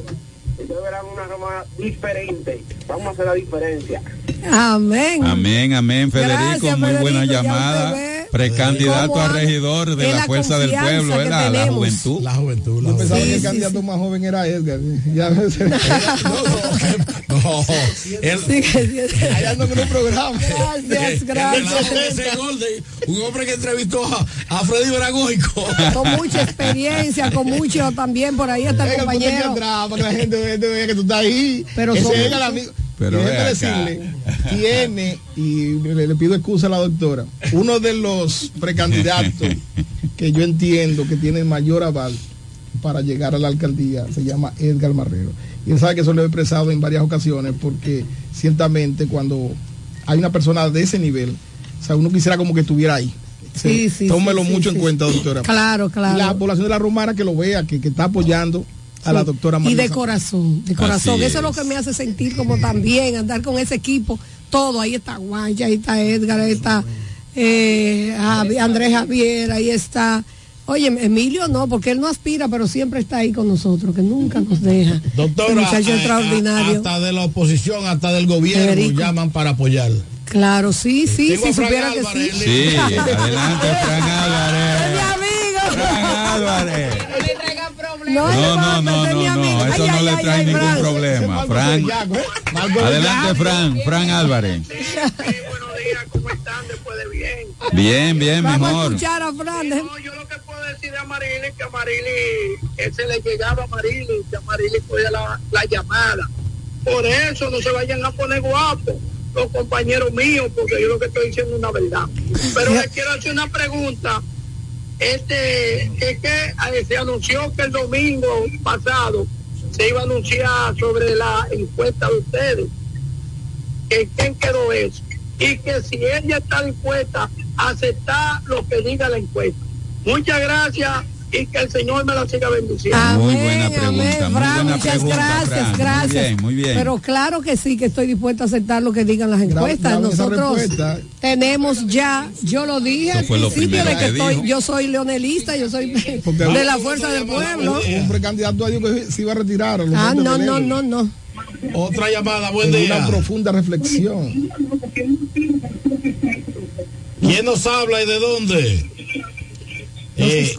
Ustedes verán una Roma diferente. Vamos a hacer la diferencia. Amén. Amén, amén, Federico. Gracias, muy buena Federico, ya llamada. Precandidato a regidor de la la fuerza del pueblo. La juventud. La juventud, la Yo pensaba que el candidato más joven era Edgar. [laughs] Ya me- [laughs] No, Allá ando con un programa. Gracias, gracias. Un hombre que entrevistó a, a Freddy Bragoico. Con mucha experiencia, con mucho también por ahí está el compañero. que la gente vea que tú estás ahí. Pero Ese son- es el amigo. Pero Y déjame decirle, tiene, y le, le pido excusa a la doctora, uno de los precandidatos [laughs] que yo entiendo que tiene mayor aval para llegar a la alcaldía se llama Edgar Marrero. Y él sabe que eso lo he expresado en varias ocasiones porque ciertamente cuando hay una persona de ese nivel, o sea, uno quisiera como que estuviera ahí. Sí, sí, Tómelo sí, mucho sí, en sí. cuenta, doctora. Claro, claro. La población de la Romana que lo vea, que, que está apoyando a la doctora Y María de San- corazón, de corazón. Así Eso es lo que me hace sentir como también, andar con ese equipo, todo. Ahí está Guancha, ahí está Edgar, ahí está eh, Javi- Andrés Javier, ahí está. Oye, Emilio no, porque él no aspira, pero siempre está ahí con nosotros, que nunca nos deja. Ese Doctora, muchacho a- a- extraordinario. hasta de la oposición, hasta del gobierno Federico. llaman para apoyar. Claro, sí, sí, si supiera que sí. Sí, adelante, Fran No, No, no, no, no, no, eso no le trae ningún problema. Fran, adelante, Fran, Fran Álvarez. Bien, bien, Vamos a mejor. escuchar a Fran. yo lo que puedo decir de Amarili es que Amarili, él se le llegaba a Amarili, que Amarili cogía la, la llamada. Por eso no se vayan a poner guapos los compañeros míos, porque yo lo que estoy diciendo es una verdad. Pero le quiero hacer una pregunta. Este, es que eh, se anunció que el domingo pasado se iba a anunciar sobre la encuesta de ustedes. ¿En quién quedó eso? Y que si ella está dispuesta a aceptar lo que diga la encuesta. Muchas gracias y que el Señor me la siga bendiciendo. Muy buena pregunta, muy Fran, buena muchas pregunta, gracias, Fran. Muy gracias. bien, muy bien. Pero claro que sí, que estoy dispuesta a aceptar lo que digan las encuestas. Nosotros tenemos ya, yo lo dije al principio de que que estoy, yo soy leonelista, yo soy Porque de la fuerza del pueblo. Un, precandidato dijo que se iba a retirar. a Ah, no, no, no, no. Otra llamada, buen En día. Una profunda reflexión. ¿Quién nos habla y de dónde? Eh,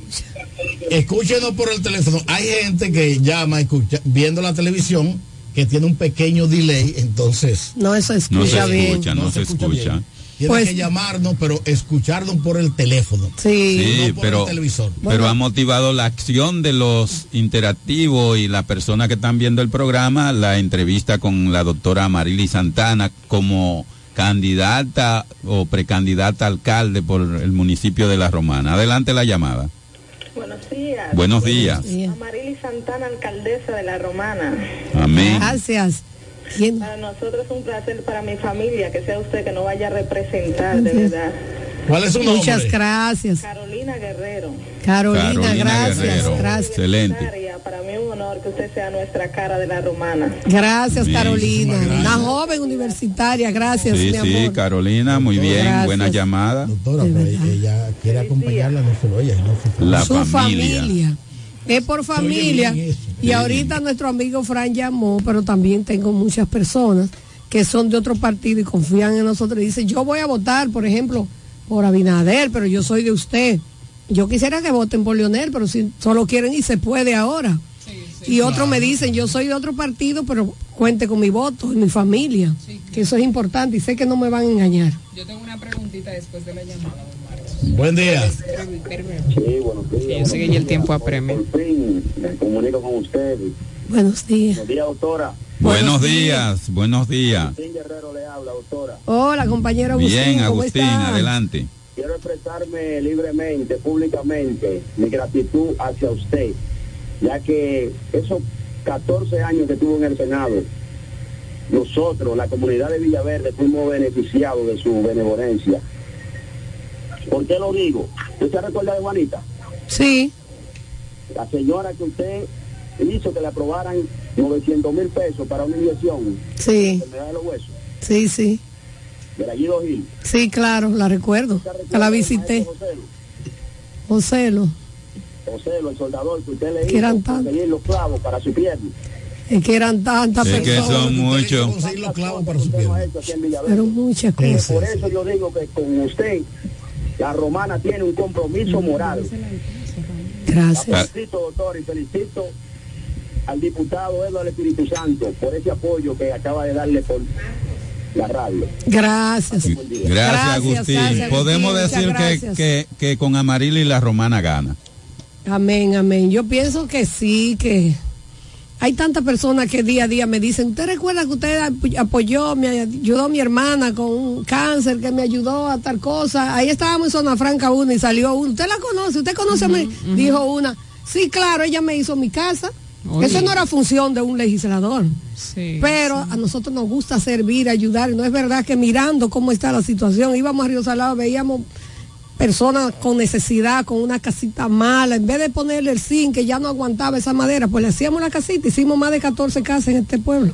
escúchenos por el teléfono. Hay gente que llama escucha, viendo la televisión que tiene un pequeño delay, entonces No, No escucha se bien. escucha, no se escucha. bien. Tiene Pues- que llamarnos, pero escucharnos por el teléfono. Sí. Sí, no por pero, el televisor. pero ha motivado la acción de los interactivos y la persona que están viendo el programa, la entrevista con la doctora Marily Santana como candidata o precandidata a alcalde por el municipio de La Romana. Adelante la llamada. Buenos días. Buenos días. Amarili Santana, alcaldesa de La Romana. Amén. Gracias. ¿Quién? Para nosotros es un placer, para mi familia, que sea usted que nos vaya a representar, de verdad. ¿Cuál es su nombre? Muchas gracias. Carolina Guerrero. Carolina, Carolina gracias. Guerrero. Gracias. Excelente. Para mí es un honor que usted sea nuestra cara de La Romana. Gracias, Bien. Carolina. Una joven universitaria, gracias, Sí, mi sí, amor. Carolina, muy bien, Gracias. buena llamada. Doctora, pero ella quiere acompañarla, no solo ella, sino su La Su familia. familia. Es por familia. eso. Y ahorita nuestro amigo Fran llamó, pero también tengo muchas personas que son de otro partido y confían en nosotros y dicen, yo voy a votar, por ejemplo, por Abinader, pero yo soy de usted. Yo quisiera que voten por Leonel, pero si solo quieren y se puede ahora. y otros me dicen, yo soy de otro partido, pero cuente con mi voto y mi familia, que eso es importante y sé que no me van a engañar. Yo tengo una preguntita después de la llamada. Buen día. Sí, buenos días. Yo sé que ya el tiempo apremia. Por fin, me comunico con ustedes. Buenos días. Buenos días, doctora. Buenos días, buenos días. Agustín Guerrero le habla, doctora. Hola, compañero Agustín. Bien, ¿cómo Agustín, está? adelante. Quiero expresarme libremente, públicamente, mi gratitud hacia usted, ya que esos 14 años que estuvo en el Senado, nosotros, la comunidad de Villaverde, fuimos beneficiados de su benevolencia. ¿Por qué lo digo? ¿Usted recuerda de Juanita? Sí. La señora que usted hizo que le aprobaran 900 mil pesos para una inyección. Sí. De los huesos. Sí, sí. De la Guido Gil. Sí, claro, la recuerdo. Que la visité. Ocelo. Ocelo, el soldador que usted le Que eran hizo conseguir los clavos para su pierna. Es que eran tantas Es que personas. son muchos. Conseguir los clavos para su pierna. Pero muchas cosas. Por eso yo digo que con usted, la romana tiene un compromiso moral. Gracias. La felicito, doctor, y felicito al diputado Eduardo Espíritu Santo por ese apoyo que acaba de darle por la radio. Gracias. Gracias, Agustín. gracias, Podemos Agustín, decir que, que, que con Amarili la romana gana. Amén, amén. Yo pienso que sí, que hay tantas personas que día a día me dicen, ¿usted recuerda que usted ap- apoyó, me ayudó a mi hermana con un cáncer, que me ayudó a tal cosa? Ahí estábamos en Zona Franca una y salió una. ¿Usted la conoce? ¿Usted conoce a mí? Dijo una. Sí, claro, ella me hizo mi casa. Oye. Eso no era función de un legislador. Sí, Pero a nosotros nos gusta servir, ayudar. Y no es verdad que mirando cómo está la situación, íbamos a Río Salado, veíamos personas con necesidad, con una casita mala, en vez de ponerle el zinc que ya no aguantaba esa madera, pues le hacíamos la casita, hicimos más de 14 casas en este pueblo.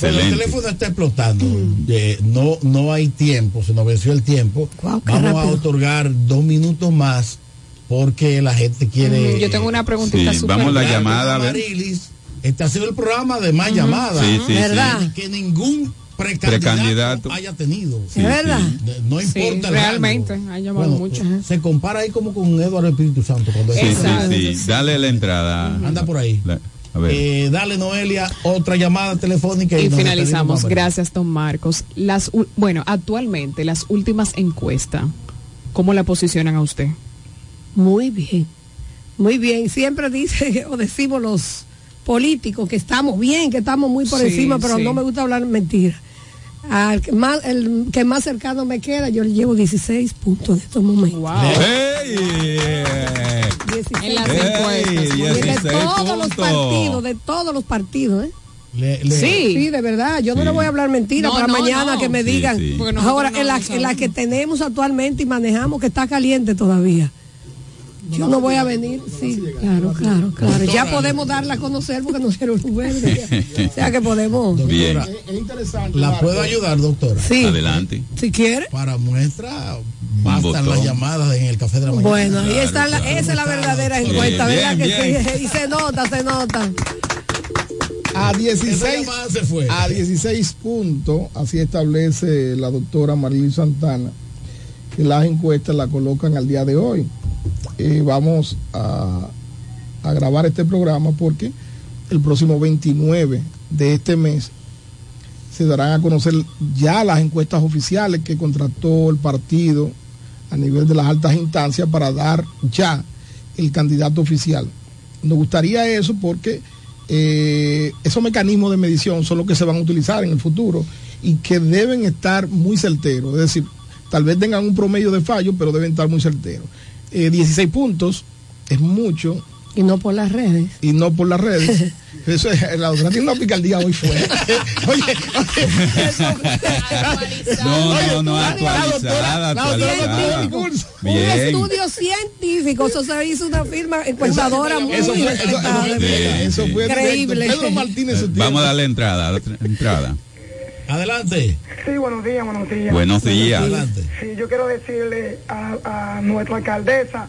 Pero el teléfono está explotando. Eh, no, no hay tiempo, se nos venció el tiempo. Vamos a otorgar dos minutos más porque la gente quiere. Yo tengo una preguntita Sí, súper vamos la llamada, a ver. Amarilis, este ha sido el programa de más llamadas. Sí, sí, ¿Verdad? sí. Que ningún precandidato, Precandidato. haya tenido. Sí, ¿Es verdad? No importa realmente, ha llamado Bueno, mucho. Se compara ahí como con Eduardo Espíritu Santo. Cuando Sí, sí, sí. Dale la entrada. Anda por ahí. La- a ver. Eh, dale, Noelia, otra llamada telefónica. Y nos finalizamos. Gracias, don Marcos. Las, bueno, actualmente las últimas encuestas, ¿cómo la posicionan a usted? Muy bien, muy bien. Siempre dice [laughs] o decimos los políticos que estamos bien, que estamos muy por Sí, encima, pero sí. no me gusta hablar mentira. Al que más, el que más cercano me queda, yo le llevo 16 puntos en estos momentos. En las Ey, encuestas. Y de 16 todos los partidos, de todos los partidos, ¿eh? Le- le- Sí. sí, de verdad. Yo no le voy a hablar mentira No, para no, mañana no. que me digan. sí. Ahora, no en la, en la que tenemos actualmente y manejamos que está caliente todavía. Yo no voy a venir, sí, claro, claro, claro. Ya podemos darla a conocer porque dieron luz verde. [laughs] O sea que podemos. Bien. Es, es interesante. ¿La puedo ayudar, doctora? Sí, Adelante. si quiere. Para muestra, bastan las llamadas en el café de la mañana. Bueno, ahí Claro, está, la, claro. esa es la verdadera Bien, encuesta, bien, ¿verdad? que bien. sí? [laughs] Y se nota, se nota. A Esa 16, llamada se fue. a 16 puntos, así establece la doctora Marily Santana, que las encuestas la colocan al día de hoy. Vamos a, a grabar este programa porque el próximo 29 de este mes se darán a conocer ya las encuestas oficiales que contrató el partido a nivel de las altas instancias para dar ya el candidato oficial. Nos gustaría eso porque eh, esos mecanismos de medición son los que se van a utilizar en el futuro y que deben estar muy certeros. Es decir, tal vez tengan un promedio de fallo, pero deben estar muy certeros. Eh, 16 puntos es mucho Y no por las redes. y no por las redes. [laughs] Eso es, la doctora tiene una picardía hoy fue. [laughs] oye, No, no, no, la actualizada, actualizada. un estudio científico, eso se hizo una firma encuestadora muy Eso fue, eso, eso- respetable. eso fue. Increíble. Pedro Martínez. Vamos a darle entrada. entrada. Adelante. Sí, buenos días, buenos días. Buenos días. Adelante. Sí, yo quiero decirle a, a nuestra alcaldesa,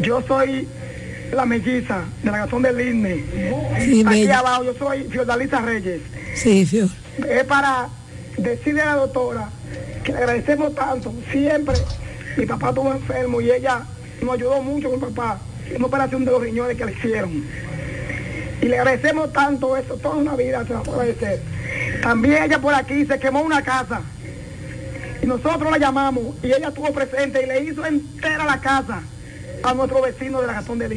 yo soy la melliza de la Gazón del INE. Sí, Aquí bella. abajo yo soy Fiordalisa Reyes. Sí, Fior. Es para decirle a la doctora que le agradecemos tanto siempre Mi papá estuvo enfermo y ella nos ayudó mucho con mi papá. Una operación de los riñones que le hicieron. Y le agradecemos tanto eso, toda una vida se la puede agradecer. También ella por aquí se quemó una casa. Y nosotros la llamamos y ella estuvo presente y le hizo entera la casa a nuestro vecino de la Gastón de.